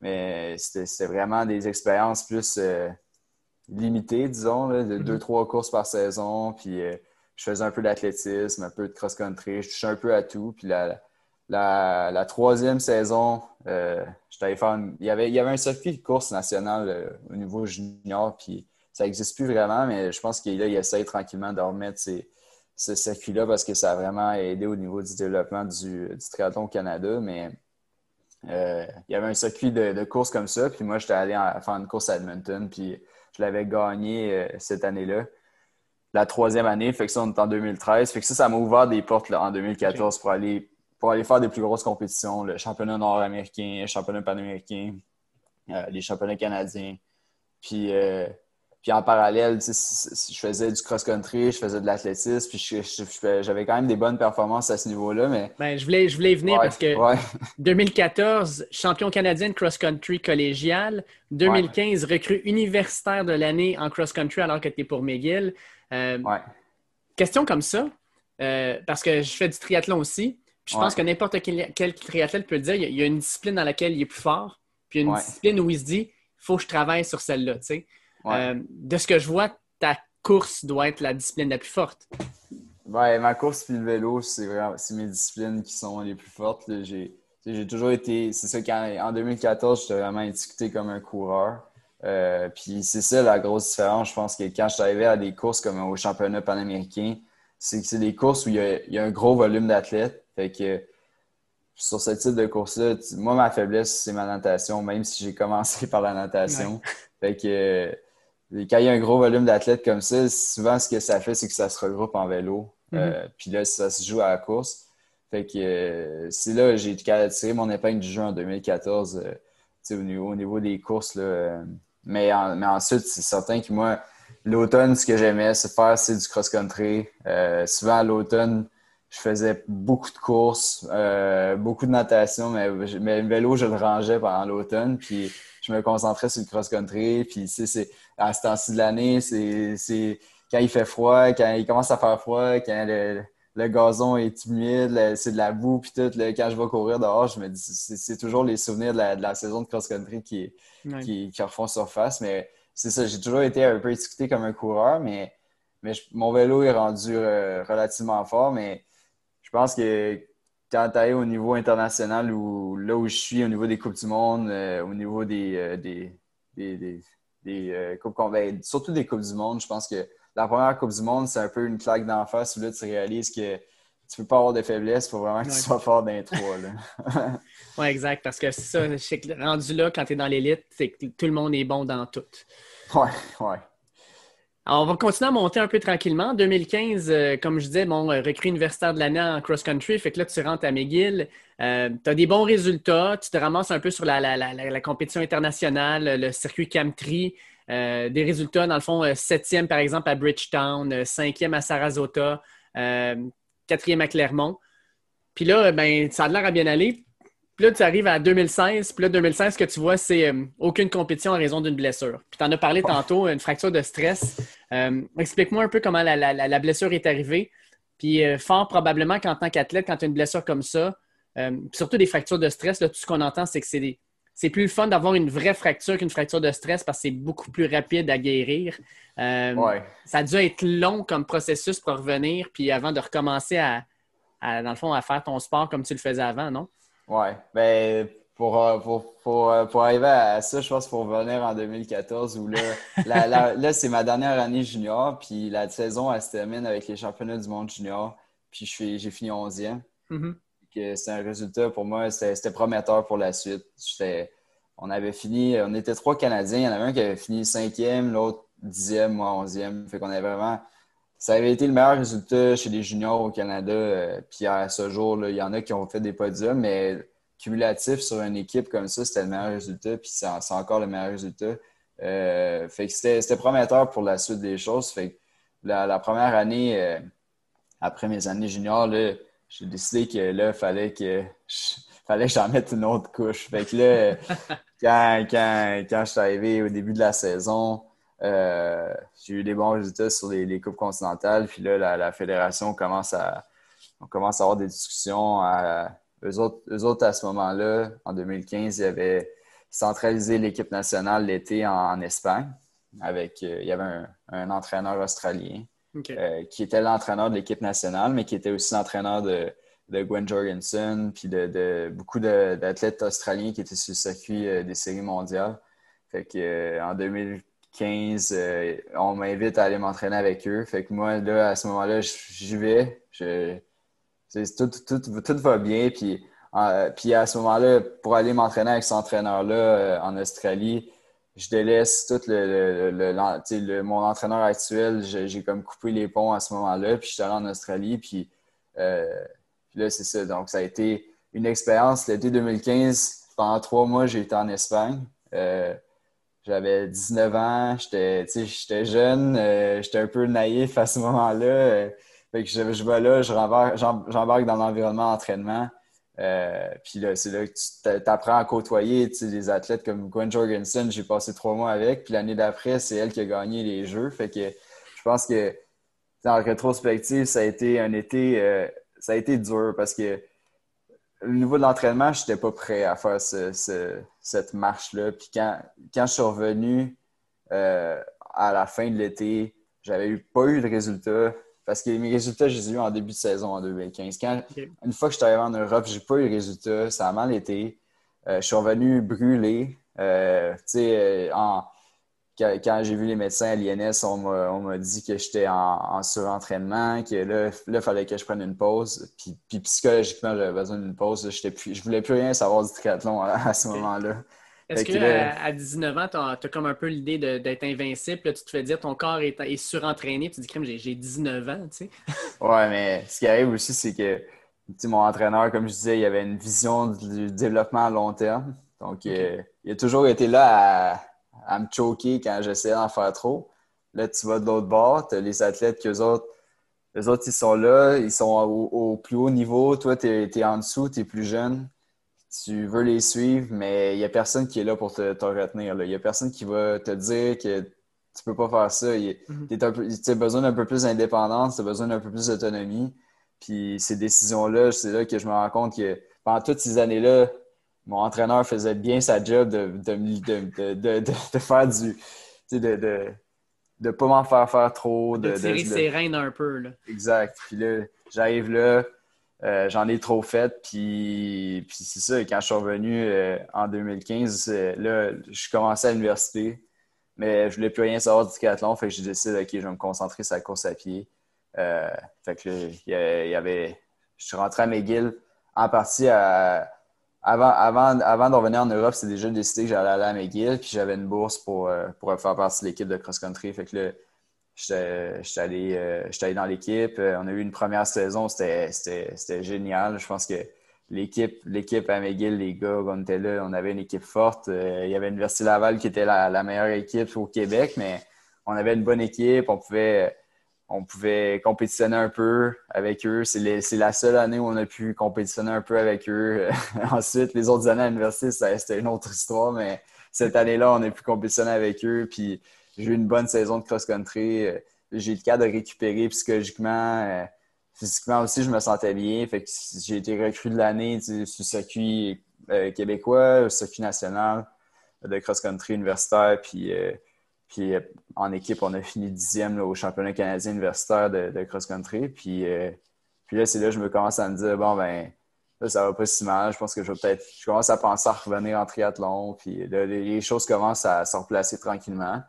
mais c'était vraiment des expériences plus, euh, limité, disons, de Mhm. deux, trois courses par saison. Puis euh, je faisais un peu d'athlétisme, un peu de cross-country. Je touchais un peu à tout. Puis la, la, la troisième saison, euh, j'étais allé faire une- il, y avait, il y avait un circuit de course nationale euh, au niveau junior. Puis ça n'existe plus vraiment, mais je pense qu'il il essaye tranquillement de remettre ces- ce circuit-là parce que ça a vraiment aidé au niveau du développement du, du triathlon au Canada. Mais euh, il y avait un circuit de, de course comme ça. Puis moi, j'étais allé en- faire une course à Edmonton. Puis je l'avais gagné euh, cette année-là. La troisième année, fait que ça, on est en 2013. Fait que ça, ça m'a ouvert des portes en 2014 pour aller, pour aller faire des plus grosses compétitions. Le championnat nord-américain, le championnat panaméricain, euh, les championnats canadiens. Puis, euh, puis en parallèle, je faisais du cross-country, je faisais de l'athlétisme, puis j'avais quand même des bonnes performances à ce niveau-là, mais... Ben, je, voulais, je voulais y venir Ouais, parce que ouais. 2014, champion canadien de cross-country collégial. 2015, recrue universitaire de l'année en cross-country alors que tu es pour McGill. Euh, Ouais. Question comme ça, euh, parce que je fais du triathlon aussi. Puis je pense que n'importe quel, quel triathlète peut le dire. Il y a- il y a une discipline dans laquelle il est plus fort, puis il y a une discipline où il se dit faut que je travaille sur celle-là. tu sais. Ouais. Euh, de ce que je vois, ta course doit être la discipline la plus forte. Ouais, ma course puis le vélo, c'est vraiment c'est mes disciplines qui sont les plus fortes. là. J'ai j'ai toujours été. C'est ça qu'en en 2014, j'étais vraiment étiqueté comme un coureur. Euh, puis c'est ça la grosse différence. Je pense que quand je suis arrivé à des courses comme au championnat panaméricain, c'est que c'est des courses où il y a, il y a un gros volume d'athlètes. Fait que sur ce type de course-là, moi, ma faiblesse, c'est ma natation, même si j'ai commencé par la natation. Fait que quand il y a un gros volume d'athlètes comme ça, souvent ce que ça fait, c'est que ça se regroupe en vélo. Euh, puis là, ça se joue à la course. Fait que euh, c'est là que j'ai tiré mon épingle du jeu en 2014 euh, au, niveau, au niveau des courses. Là, mais, en- mais ensuite, c'est certain que moi, l'automne, ce que j'aimais, c'est faire c'est du cross-country. Souvent, à l'automne, je faisais beaucoup de courses, euh, beaucoup de natation, mais, mais le vélo, je le rangeais pendant l'automne. Puis je me concentrais sur le cross-country. Puis c'est à ce temps-ci de l'année, c'est c'est quand il fait froid, quand il commence à faire froid, quand le, le gazon est humide, c'est de la boue, puis tout. là, quand je vais courir dehors, je me dis, c'est toujours les souvenirs de la, de la saison de cross-country qui, Ouais. qui, qui refont surface. Mais c'est ça, j'ai toujours été un peu étiqueté comme un coureur, mais, mais je- mon vélo est rendu euh, relativement fort. Mais pense que quand tu arrives au niveau international, ou là où je suis, au niveau des Coupes du Monde, euh, au niveau des, euh, des, des, des- des, euh, Coupes ben, surtout des Coupes du Monde, je pense que la première Coupe du Monde, c'est un peu une claque d'en face où là, tu réalises que tu peux pas avoir de faiblesse, il faut vraiment que tu sois fort dans les trois. Oui, exact. Parce que c'est ça, je que rendu là, quand tu es dans l'élite, c'est que tout le monde est bon dans tout. ouais, ouais. On va continuer à monter un peu tranquillement. En 2015, euh, comme je disais, bon, euh, recrue universitaire de l'année en cross-country. Fait que là, tu rentres à McGill. tu as des bons résultats. Tu te ramasses un peu sur la, compétition internationale, le circuit Camtri. Euh, des résultats, dans le fond, euh, septième, par exemple, à Bridgetown, euh, cinquième à Sarasota, euh, quatrième à Clermont. Puis là, euh, ben, ça a l'air à bien aller. Puis là, tu arrives à 2016. Puis là, 2016, ce que tu vois, c'est euh, aucune compétition en raison d'une blessure. Puis tu en as parlé tantôt, une fracture de stress. Euh, Explique-moi un peu comment la, la- la- la blessure est arrivée. Puis euh, fort probablement qu'en tant qu'athlète, quand tu as une blessure comme ça, puis surtout des fractures de stress, là, tout ce qu'on entend, c'est que c'est des- c'est plus le fun d'avoir une vraie fracture qu'une fracture de stress parce que c'est beaucoup plus rapide à guérir. Ouais. Ça a dû être long comme processus pour revenir, puis avant de recommencer à, à, dans le fond, à faire ton sport comme tu le faisais avant, non? Ouais. Ben, pour, euh, pour, pour, euh, pour arriver à ça, je pense qu'il faut revenir en 2014 où là, la- la- là c'est ma dernière année junior, puis la saison, elle se termine avec les championnats du monde junior, puis j'ai fini 11e. Mhm. que c'est un résultat pour moi, c'était prometteur pour la suite. On avait fini, on était trois Canadiens. Il y en avait un qui avait fini cinquième, l'autre dixième, moi onzième. Fait qu'on avait vraiment. Ça avait été le meilleur résultat chez les juniors au Canada. euh, Puis à ce jour, il y en a qui ont fait des podiums, mais cumulatif sur une équipe comme ça, c'était le meilleur résultat. Puis c'est encore le meilleur résultat. Euh, fait que c'était prometteur pour la suite des choses. Fait que la, la première année, euh, après mes années juniors, j'ai décidé que là, il fallait que je- fallait que j'en mette une autre couche. Fait que là, quand, quand, quand je suis arrivé au début de la saison, euh, j'ai eu des bons résultats sur les, les Coupes continentales. Puis là, la, la fédération commence à, on commence à avoir des discussions. À, eux, autres, eux autres, à ce moment-là, en 2015, ils avaient centralisé l'équipe nationale l'été en, en Espagne. avec, il y avait un, entraîneur australien qui était l'entraîneur de l'équipe nationale, mais qui était aussi l'entraîneur de, de Gwen Jorgensen, puis de, beaucoup d'athlètes australiens qui étaient sur le circuit des séries mondiales. Fait que, en 2015, on m'invite à aller m'entraîner avec eux. Fait que moi, là, à ce moment-là, j'y vais. Tout, tout, tout, va bien. Puis, puis à ce moment-là, pour aller m'entraîner avec cet entraîneur-là euh, en Australie, je délaisse tout le, le, mon entraîneur actuel. J'ai comme coupé les ponts à ce moment-là. Puis je suis allé en Australie. Puis, euh, là, c'est ça. Donc, ça a été une expérience. L'été 2015, pendant trois mois, j'ai été en Espagne. Euh, j'avais 19 ans, j'étais jeune, j'étais un peu naïf à ce moment-là. Fait que je, vais là, j'embarque dans l'environnement d'entraînement. Euh, puis là, c'est là que tu apprends à côtoyer des athlètes comme Gwen Jorgensen. J'ai passé trois mois avec. Puis l'année d'après, c'est elle qui a gagné les Jeux. Fait que je pense que en rétrospective, ça a été un été, euh, ça a été dur parce que au niveau de l'entraînement, je n'étais pas prêt à faire cette marche-là. Puis quand, quand je suis revenu euh, à la fin de l'été, j'avais eu, pas eu de résultats. Parce que mes résultats, je les ai eus en début de saison en 2015. Une fois que je suis arrivé en Europe, j'ai pas eu de résultats. Ça a mal été. Euh, je suis revenu brûlé. Euh, euh, quand, j'ai vu les médecins à l'INS, on m'a dit que j'étais en, surentraînement, que là, il fallait que je prenne une pause. Puis, psychologiquement, j'avais besoin d'une pause. Je ne voulais plus rien savoir du triathlon à ce moment-là. Est-ce qu'à 19 ans, tu as, comme un peu l'idée d'être invincible, tu te fais dire ton corps est, surentraîné, tu te dis, crème, j'ai 19 ans, tu sais? ouais, mais ce qui arrive aussi, c'est que mon entraîneur, comme je disais, il avait une vision du développement à long terme. Donc, euh, il a toujours été là à, me choquer quand j'essayais d'en faire trop. Là, tu vas de l'autre bord, tu as les athlètes qui, autres, les autres, ils sont là, ils sont au, plus haut niveau. Toi, tu es, en dessous, tu es plus jeune tu veux les suivre, mais il n'y a personne qui est là pour te, retenir. Il n'y a personne qui va te dire que tu peux pas faire ça. Mhm. Tu as besoin d'un peu plus d'indépendance, tu as besoin d'un peu plus d'autonomie. Puis ces décisions-là, c'est là que je me rends compte que pendant toutes ces années-là, mon entraîneur faisait bien sa job de, de, faire du. de ne pas m'en faire faire trop. De, tirer ses rênes un peu. Là. Exact. Puis là, j'arrive là, euh, j'en ai trop fait, puis, puis c'est ça. Quand je suis revenu euh, en 2015, euh, là, je commençais à l'université, mais je voulais plus rien savoir du triathlon, fait que j'ai décidé, OK, je vais me concentrer sur la course à pied. fait que il y, avait... Je suis rentré à McGill en partie avant, avant, avant de revenir en Europe, c'était déjà décidé que j'allais aller à McGill, puis j'avais une bourse pour, pour faire partie de l'équipe de cross-country. Fait que là, J'étais allé, euh, allé, dans l'équipe. Euh, on a eu une première saison, c'était génial. Je pense que l'équipe l'équipe à McGill, les gars, on était là, on avait une équipe forte. Euh, il y avait l'Université Laval qui était la, meilleure équipe au Québec, mais on avait une bonne équipe. On pouvait, on pouvait compétitionner un peu avec eux. C'est la seule année où on a pu compétitionner un peu avec eux. Ensuite, les autres années à l'université, c'était une autre histoire, mais cette année-là, on a pu compétitionner avec eux. Puis j'ai eu une bonne saison de cross-country. Euh, j'ai eu le cas de récupérer psychologiquement. Euh, physiquement aussi, je me sentais bien. Fait j'ai été recru de l'année sur le circuit euh, québécois, le circuit national de cross-country universitaire. Puis, puis en équipe, on a fini dixième au championnat canadien universitaire de, cross-country. Puis, puis là, c'est là que je me commence à me dire, bon, ben, là, ça va pas si mal. Je pense que je vais peut-être, je commence à penser à revenir en triathlon. Puis les choses commencent à se replacer tranquillement.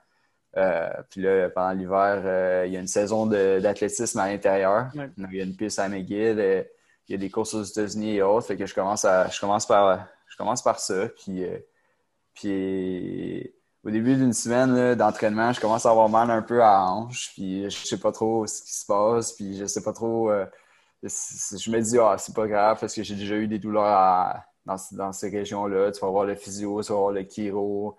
Euh, puis là, pendant l'hiver, euh, il y a une saison d'athlétisme à l'intérieur. Il y a une piste à McGill, euh, il y a des courses aux États-Unis et autres. Fait que je commence, à, je commence, par, je commence par ça. Puis, puis au début d'une semaine d'entraînement, je commence à avoir mal un peu à hanche. Puis je sais pas trop ce qui se passe. Puis je sais pas trop. je me dis, ah, c'est pas grave parce que j'ai déjà eu des douleurs dans, dans, ces régions-là. Tu vas voir le physio, tu vas voir le chiro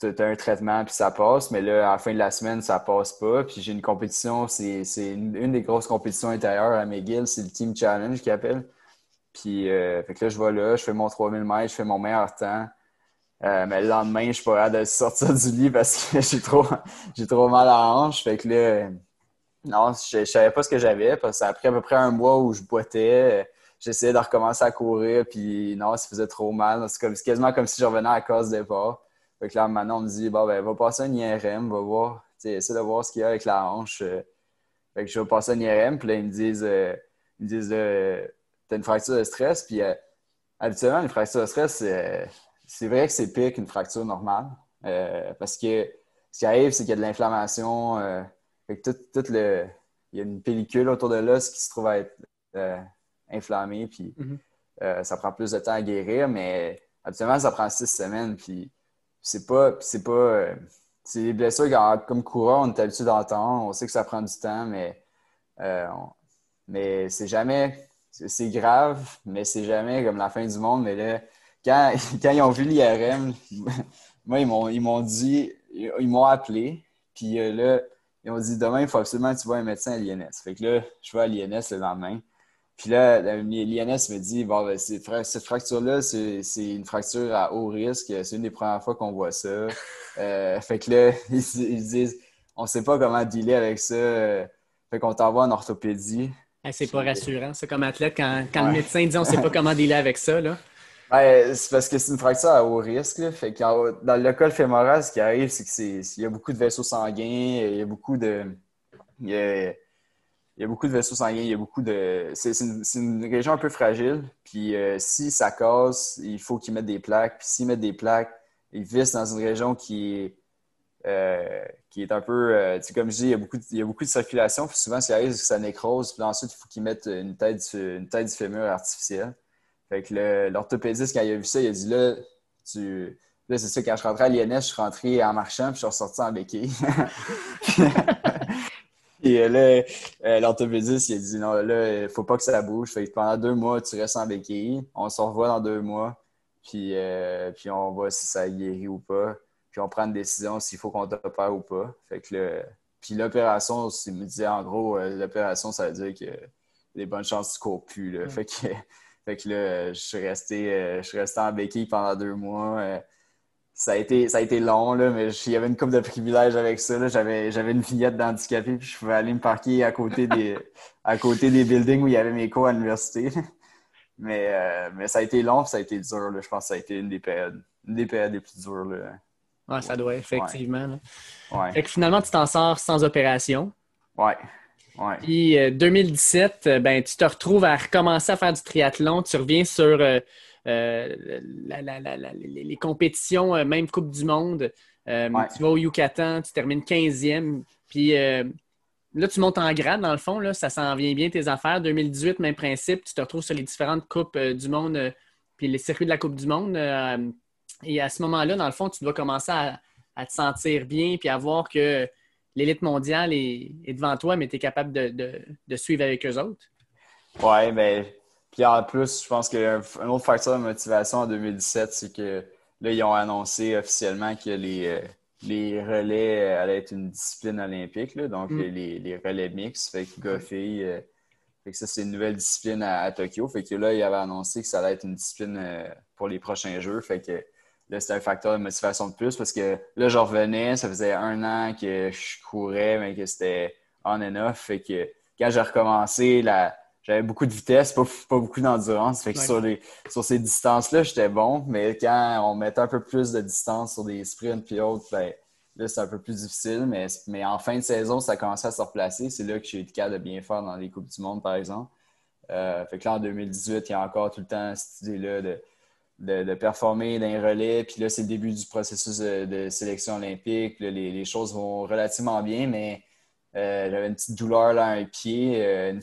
tu as un traitement puis ça passe, mais là, à la fin de la semaine, ça passe pas. Puis j'ai une compétition, c'est une, des grosses compétitions intérieures à McGill, c'est le Team Challenge qui appelle. Puis euh, fait que là, je vais là, je fais mon 3000 mètres, je fais mon meilleur temps. Euh, mais le lendemain, je suis pas capable de sortir du lit parce que j'ai trop, trop mal à la hanche. Fait que là, non, je, savais pas ce que j'avais parce que ça a pris à peu près un mois où je boitais. J'essayais de recommencer à courir, puis non, ça faisait trop mal. C'est quasiment comme si je revenais à cause départ. Fait que là, maintenant, on me dit, bon, ben, va passer un IRM, va voir, essaie de voir ce qu'il y a avec la hanche. Euh. Fait que je vais passer un IRM, puis là, ils me disent, euh, ils me disent, t'as une fracture de stress, puis habituellement, une fracture de stress, c'est vrai que c'est pire qu'une fracture normale, parce que ce qui arrive, c'est qu'il y a de l'inflammation, que tout, tout le il y a une pellicule autour de l'os qui se trouve à être euh, inflammée, puis mhm. euh, ça prend plus de temps à guérir, mais habituellement, ça prend six semaines, puis c'est pas, c'est pas, euh, c'est des blessures comme coureur, on est habitué d'entendre, on sait que ça prend du temps, mais, mais c'est jamais, c'est grave, mais c'est jamais comme la fin du monde, mais là, quand, quand ils ont vu l'IRM, moi, ils m'ont dit, ils m'ont appelé, puis là, ils m'ont dit demain, il faut absolument que tu vois un médecin à l'INS. Fait que là, je vais à l'INS le lendemain. Puis là, l'INS me dit bon, ben, cette fracture-là, c'est une fracture à haut risque. C'est une des premières fois qu'on voit ça. Euh, fait que là, ils, disent on ne sait pas comment dealer avec ça. Fait qu'on t'envoie en orthopédie. c'est pas rassurant, ça, comme athlète, quand, le médecin dit on ne sait pas comment dealer avec ça. Là. C'est parce que c'est une fracture à haut risque. Fait dans le col fémoral, ce qui arrive, c'est qu'il y a beaucoup de vaisseaux sanguins, il y a beaucoup de. Il y a, beaucoup de vaisseaux sanguins, il y a beaucoup de. C'est une, région un peu fragile. Puis euh, si ça casse, il faut qu'ils mettent des plaques. Puis s'ils mettent des plaques, ils vissent dans une région qui est. Euh, qui est un peu, euh, comme je dis, il y, a beaucoup de, il y a beaucoup de circulation. Puis souvent, ce qui arrive, c'est que ça nécrose. Puis ensuite, il faut qu'ils mettent une tête, une tête du fémur artificielle. Fait que l'orthopédiste, quand il a vu ça, il a dit là, tu. Là, c'est ça, quand je rentrais à l'INS, je suis rentré en marchant, puis je suis ressorti en béquille. Et euh, là, euh, l'orthopédiste, il a dit non, là, il faut pas que ça bouge. Fait que pendant deux mois, tu restes en béquille. On se revoit dans deux mois. Puis, euh, puis on voit si ça guérit ou pas. Puis on prend une décision s'il faut qu'on t'opère ou pas. Fait que puis l'opération, il me disait en gros, l'opération, ça veut dire que des bonnes chances que tu cours plus. Là. Fait que fait que là, je suis resté, euh, je suis resté en béquille pendant deux mois. Euh, ça a été, ça a été long, là, mais il y avait une coupe de privilèges avec ça. J'avais, une fillette d'handicapé, puis je pouvais aller me parquer à côté des, à côté des buildings où il y avait mes cours à l'université. Mais, euh, mais ça a été long, ça a été dur. Je pense que ça a été une des périodes, une des périodes les plus dures. Ouais, ça doit, effectivement. Fait que finalement, tu t'en sors sans opération. Ouais. Puis 2017, euh, euh, ben, tu te retrouves à recommencer à faire du triathlon. Tu reviens sur euh, les compétitions, même Coupe du Monde. Tu vas au Yucatan, tu termines 15e. Puis là, tu montes en grade, dans le fond. Là, ça s'en vient bien tes affaires. 2018, même principe. Tu te retrouves sur les différentes Coupes du Monde, puis les circuits de la Coupe du Monde. et à ce moment-là, dans le fond, tu dois commencer à, à te sentir bien, puis à voir que l'élite mondiale est, devant toi, mais tu es capable de, suivre avec eux autres? Oui, mais ben, puis en plus, je pense qu'un autre facteur de motivation en 2017, c'est que là, ils ont annoncé officiellement que les, euh, les relais euh, allaient être une discipline olympique, donc mm. les, relais mix, fait que gars euh, fait que ça, c'est une nouvelle discipline à, Tokyo. Fait que là, ils avaient annoncé que ça allait être une discipline pour les prochains Jeux. Fait que Là, c'était un facteur de motivation de plus parce que là, je revenais, ça faisait un an que je courais, mais que c'était on and off. Fait que quand j'ai recommencé, j'avais beaucoup de vitesse, pas, beaucoup d'endurance. Fait que sur, sur ces distances-là, j'étais bon, mais quand on mettait un peu plus de distance sur des sprints puis autres, ben, là, c'est un peu plus difficile. Mais, mais en fin de saison, ça a commencé à se replacer. C'est là que j'ai été capable de bien faire dans les Coupes du Monde, par exemple. Euh, fait que là, en 2018, il y a encore tout le temps cette idée-là de de, performer dans les relais. Puis là, c'est le début du processus de, sélection olympique. les, choses vont relativement bien, mais euh, j'avais une petite douleur là, à un pied, euh,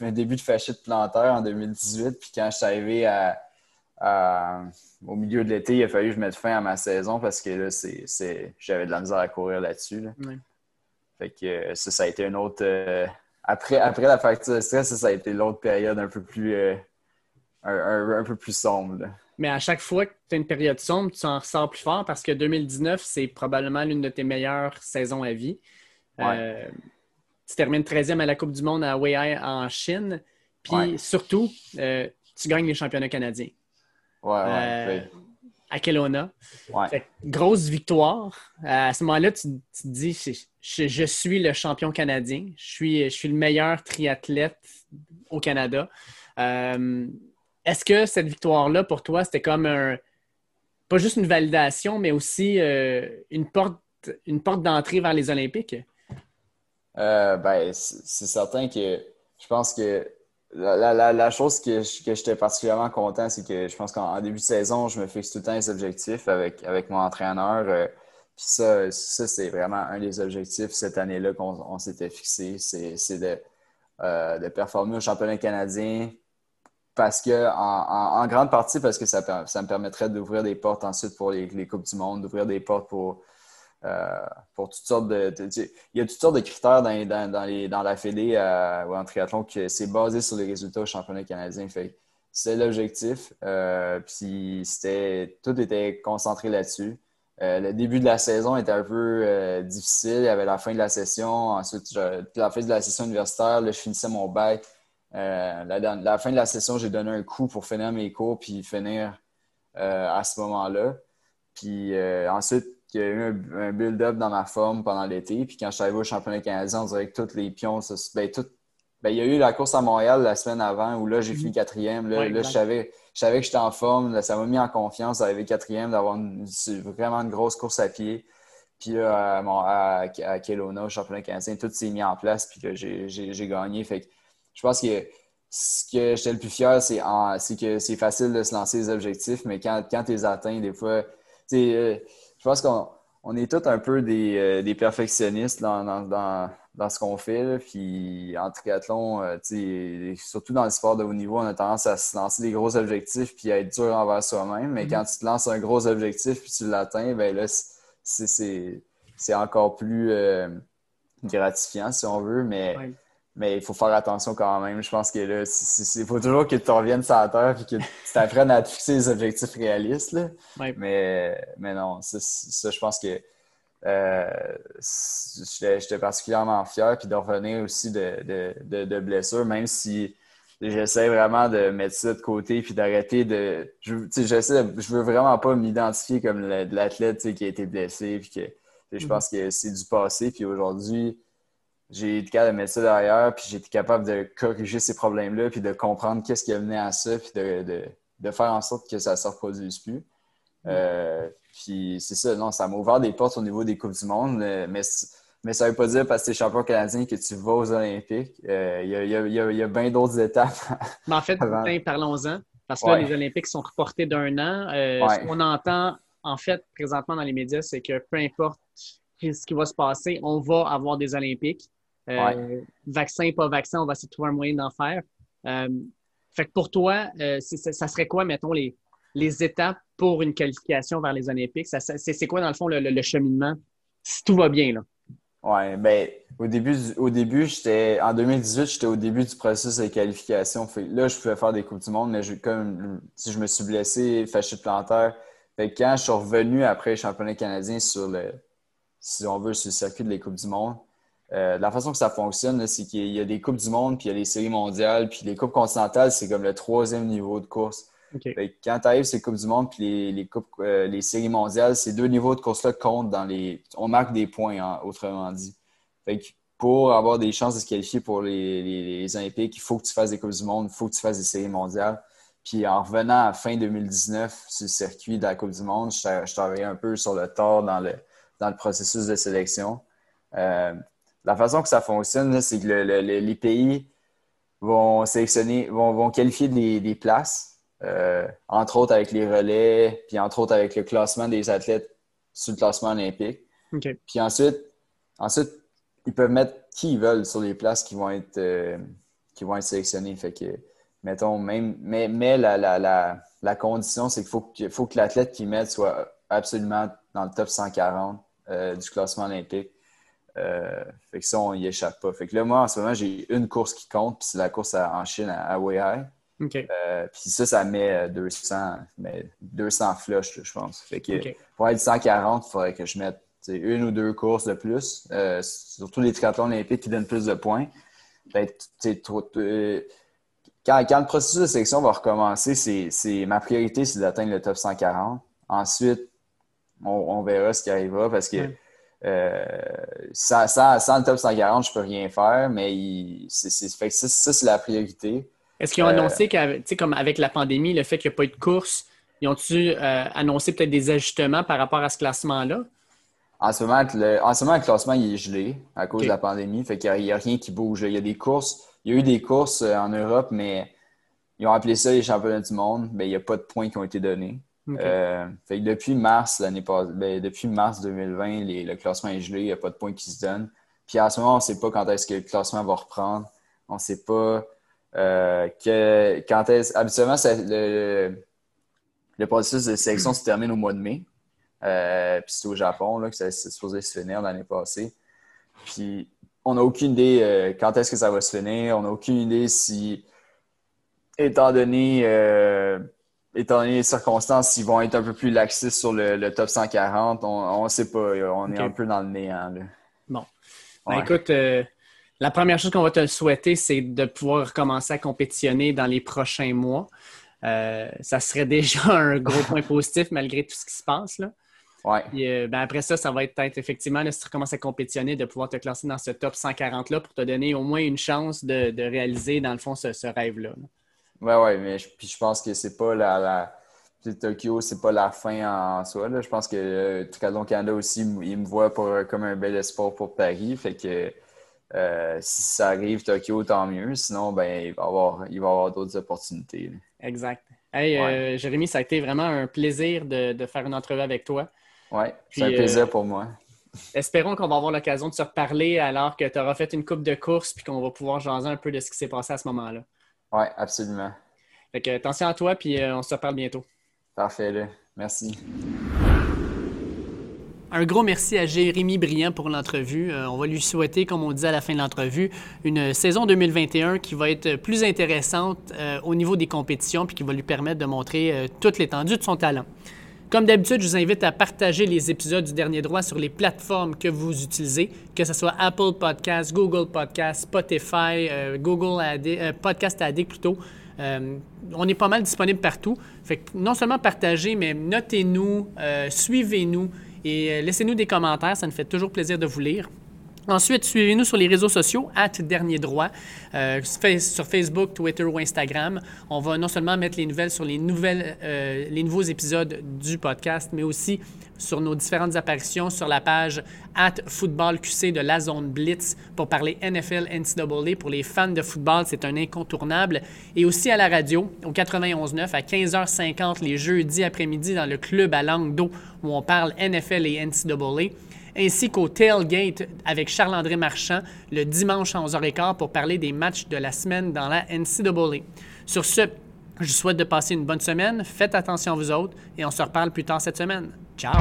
un début de fascite plantaire en 2018. Puis quand je suis arrivé au milieu de l'été, il a fallu que je mette fin à ma saison parce que là, j'avais de la misère à courir là-dessus. Fait que ça, ça a été une autre. Euh, après, après la fracture de stress, ça, a été l'autre période un peu plus, un, peu plus sombre. Mais à chaque fois que tu as une période sombre, tu en ressors plus fort parce que 2019, c'est probablement l'une de tes meilleures saisons à vie. Euh, tu termines 13e à la Coupe du Monde à Weihai en Chine. Puis surtout, euh, tu gagnes les championnats canadiens. Ouais, euh, À Kelowna. grosse victoire. À ce moment-là, tu, te dis je, suis le champion canadien. Je suis, je suis le meilleur triathlète au Canada. Est-ce que cette victoire-là, pour toi, c'était comme un. pas juste une validation, mais aussi une porte, une porte d'entrée vers les Olympiques? ben, c'est certain que je pense que la, chose que, j'étais particulièrement content, c'est que je pense qu'en début de saison, je me fixe tout le temps les objectifs avec, avec mon entraîneur. Euh, puis ça, ça c'est vraiment un des objectifs cette année-là qu'on s'était fixé. C'est de, euh, de performer au championnat canadien parce que, en, grande partie, parce que ça, ça me permettrait d'ouvrir des portes ensuite pour les, les Coupes du Monde, d'ouvrir des portes pour euh, pour toutes sortes de, Il y a toutes sortes de critères dans, dans, les, dans la Fédé euh, ou en triathlon que c'est basé sur les résultats au championnat canadien. C'est l'objectif. Euh, puis c'était, tout était concentré là-dessus. le début de la saison était un peu difficile. Il y avait la fin de la session. Ensuite, la fin de la session universitaire, là, je finissais mon bac. La, la, fin de la session, j'ai donné un coup pour finir mes cours puis finir à ce moment-là. Puis ensuite, il y a eu un, build-up dans ma forme pendant l'été. Puis quand je suis arrivé au championnat canadien, on dirait que tous les pions, ben, ben, il y a eu la course à Montréal la semaine avant où là, j'ai fini mhm. quatrième. Là, je, savais, je savais que j'étais en forme. ça m'a mis en confiance d'arriver quatrième, d'avoir vraiment une grosse course à pied. Puis là, à, à, Kelowna, au championnat canadien, tout s'est mis en place. Puis que j'ai gagné. Fait je pense que ce que j'étais le plus fier, c'est que c'est facile de se lancer des objectifs, mais quand, quand tu les atteins, des fois, euh, je pense qu'on est tous un peu des, euh, perfectionnistes dans, ce qu'on fait. Puis en triathlon, euh, surtout dans le sport de haut niveau, on a tendance à se lancer des gros objectifs puis à être dur envers soi-même. Mais mm-hmm. quand tu te lances un gros objectif puis tu l'atteins, ben là, c'est encore plus euh, gratifiant si on veut. Mais mais il faut faire attention quand même. Je pense que là, il faut toujours que tu reviennes sur la terre et que tu t'apprennes à te fixer des objectifs réalistes. Là. Mais, mais non, ça, je pense que euh, j'étais particulièrement fier. Puis de revenir aussi de, de, de, blessures, même si j'essaie vraiment de mettre ça de côté puis d'arrêter de. Je, je veux vraiment pas m'identifier comme l'athlète qui a été blessé. Puis que, je mm-hmm. pense que c'est du passé. Puis aujourd'hui, j'ai été capable de mettre ça derrière, puis j'ai été capable de corriger ces problèmes-là, puis de comprendre qu'est-ce qui a mené à ça, puis de, faire en sorte que ça ne se reproduise plus. Euh, puis c'est ça, non, ça m'a ouvert des portes au niveau des Coupes du Monde, euh, mais, mais ça ne veut pas dire parce que tu es champion canadien que tu vas aux Olympiques. Euh, il y, a, y, a, bien d'autres étapes. mais en fait, parlons-en, parce que les Olympiques sont reportés d'un an. Ce qu'on entend, en fait, présentement dans les médias, c'est que peu importe ce qui va se passer, on va avoir des Olympiques. Euh, vaccin, pas vaccin, on va essayer de trouver un moyen d'en faire. Euh, fait que pour toi, euh, ça serait quoi, mettons, les, les étapes pour une qualification vers les Olympiques? C'est quoi, dans le fond, le, cheminement, si tout va bien? Là? Oui, bien, au début, au début j'étais en 2018, j'étais au début du processus de qualification. là, je pouvais faire des Coupes du Monde, mais comme si je me suis blessé, fâché de plantaire. Fait quand je suis revenu après le championnat canadien sur le, si on veut, sur le circuit de les Coupes du Monde, euh, la façon que ça fonctionne, c'est qu'il y a des Coupes du Monde, puis il y a les séries mondiales, puis les Coupes continentales, c'est comme le troisième niveau de course. Quand tu arrives ces Coupes du Monde, puis les, coupes, euh, les séries mondiales, ces deux niveaux de course-là comptent dans les. On marque des points, hein, autrement dit. pour avoir des chances de se qualifier pour les, Olympiques, il faut que tu fasses des Coupes du Monde, il faut que tu fasses des séries mondiales. Puis en revenant à fin 2019 sur le circuit de la Coupe du Monde, je, travaillais un peu sur le tort dans le, dans le processus de sélection. Euh, la façon que ça fonctionne, c'est que les pays vont sélectionner, vont, qualifier des, places, euh, entre autres avec les relais, puis entre autres avec le classement des athlètes sur le classement olympique. Puis ensuite, ensuite, ils peuvent mettre qui ils veulent sur les places qui vont être, euh, qui vont être sélectionnées. Fait que, mettons, même, mais, mais la, la, condition, c'est qu'il faut que, faut que l'athlète qu'ils mettent soit absolument dans le top 140 euh, du classement olympique. Euh, fait que ça, on y échappe pas. Fait que là, moi, en ce moment, j'ai une course qui compte, puis c'est la course en Chine à, Weihai. Euh, puis ça, ça met 200, mais 200 flush, je pense. Fait que pour être 140, il faudrait que je mette une ou deux courses de plus. Euh, surtout les triathlons olympiques qui donnent plus de points. quand, quand, le processus de sélection va recommencer, c'est ma priorité, c'est d'atteindre le top 140. Ensuite, on, verra ce qui arrivera parce que euh, sans, le top 140, je ne peux rien faire, mais c'est, ça, c'est la priorité. Est-ce qu'ils ont annoncé euh, qu'avec comme avec la pandémie, le fait qu'il n'y a pas eu de course, Ils ont-tu euh, annoncé peut-être des ajustements par rapport à ce classement-là? En ce, moment, le, en ce moment, le classement il est gelé à cause de la pandémie. Fait qu'il n'y a, rien qui bouge. Il y a des courses. Il y a eu des courses en Europe, mais ils ont appelé ça les championnats du monde. Mais il n'y a pas de points qui ont été donnés. Euh, fait que depuis mars l'année passée, ben, depuis mars 2020, le classement est gelé, il n'y a pas de points qui se donnent. Puis en ce moment, on ne sait pas quand est-ce que le classement va reprendre. On ne sait pas euh, que, quand est-ce. Habituellement, le, processus de sélection se termine au mois de mai. Euh, puis c'est au Japon là, que c'est supposé se finir l'année passée. Puis on n'a aucune idée euh, quand est-ce que ça va se finir. On n'a aucune idée si, étant donné, étant donné les circonstances, s'ils vont être un peu plus laxistes sur le, top 140, on ne sait pas. On est un peu dans le néant. Là. Bon. Ben, écoute, euh, la première chose qu'on va te souhaiter, c'est de pouvoir commencer à compétitionner dans les prochains mois. Euh, ça serait déjà un gros point positif malgré tout ce qui se passe. Là. Ouais. Euh, ben, après ça, ça va être peut-être effectivement, si tu recommences à compétitionner, de pouvoir te classer dans ce top 140-là pour te donner au moins une chance de, réaliser, dans le fond, ce, rêve-là. Oui, oui, mais je, puis je pense que c'est pas la, la... Tokyo, c'est pas la fin en soi. Là. Je pense que euh, Canada aussi, il me voit pour, comme un bel espoir pour Paris. Fait que euh, si ça arrive Tokyo, tant mieux. Sinon, ben, il va y avoir, avoir d'autres opportunités. Exact. Hey, euh, Jérémy, ça a été vraiment un plaisir de, faire une entrevue avec toi. Oui, c'est un plaisir pour moi. Espérons qu'on va avoir l'occasion de se reparler alors que tu auras fait une coupe de course puis qu'on va pouvoir jaser un peu de ce qui s'est passé à ce moment-là. Oui, absolument. Fait que, attention à toi puis on se reparle bientôt. Parfait, là. Merci. Un gros merci à Jérémy Briand pour l'entrevue. Euh, on va lui souhaiter, comme on dit à la fin de l'entrevue, une saison 2021 qui va être plus intéressante euh, au niveau des compétitions puis qui va lui permettre de montrer euh, toute l'étendue de son talent. Comme d'habitude, je vous invite à partager les épisodes du Dernier Droit sur les plateformes que vous utilisez, que ce soit Apple Podcast, Google Podcast, Spotify, Google Podcast Addict plutôt. Euh, on est pas mal disponible partout. Fait non seulement partagez, mais notez-nous, euh, suivez-nous et euh, laissez-nous des commentaires. Ça nous fait toujours plaisir de vous lire. Ensuite, suivez-nous sur les réseaux sociaux, at Dernier Droit, euh, sur Facebook, Twitter ou Instagram. On va non seulement mettre les nouvelles sur les, nouvelles, euh, les nouveaux épisodes du podcast, mais aussi sur nos différentes apparitions sur la page at Football QC de la Zone Blitz pour parler NFL NCAA. Pour les fans de football, c'est un incontournable. Et aussi à la radio, au 91.9 à 15h50 les jeudis après-midi dans le club à langue d'eau où on parle NFL et NCAA ainsi qu'au Tailgate avec Charles-André Marchand le dimanche à 11h15 pour parler des matchs de la semaine dans la NCAA. Sur ce, je vous souhaite de passer une bonne semaine, faites attention à vous autres et on se reparle plus tard cette semaine. Ciao!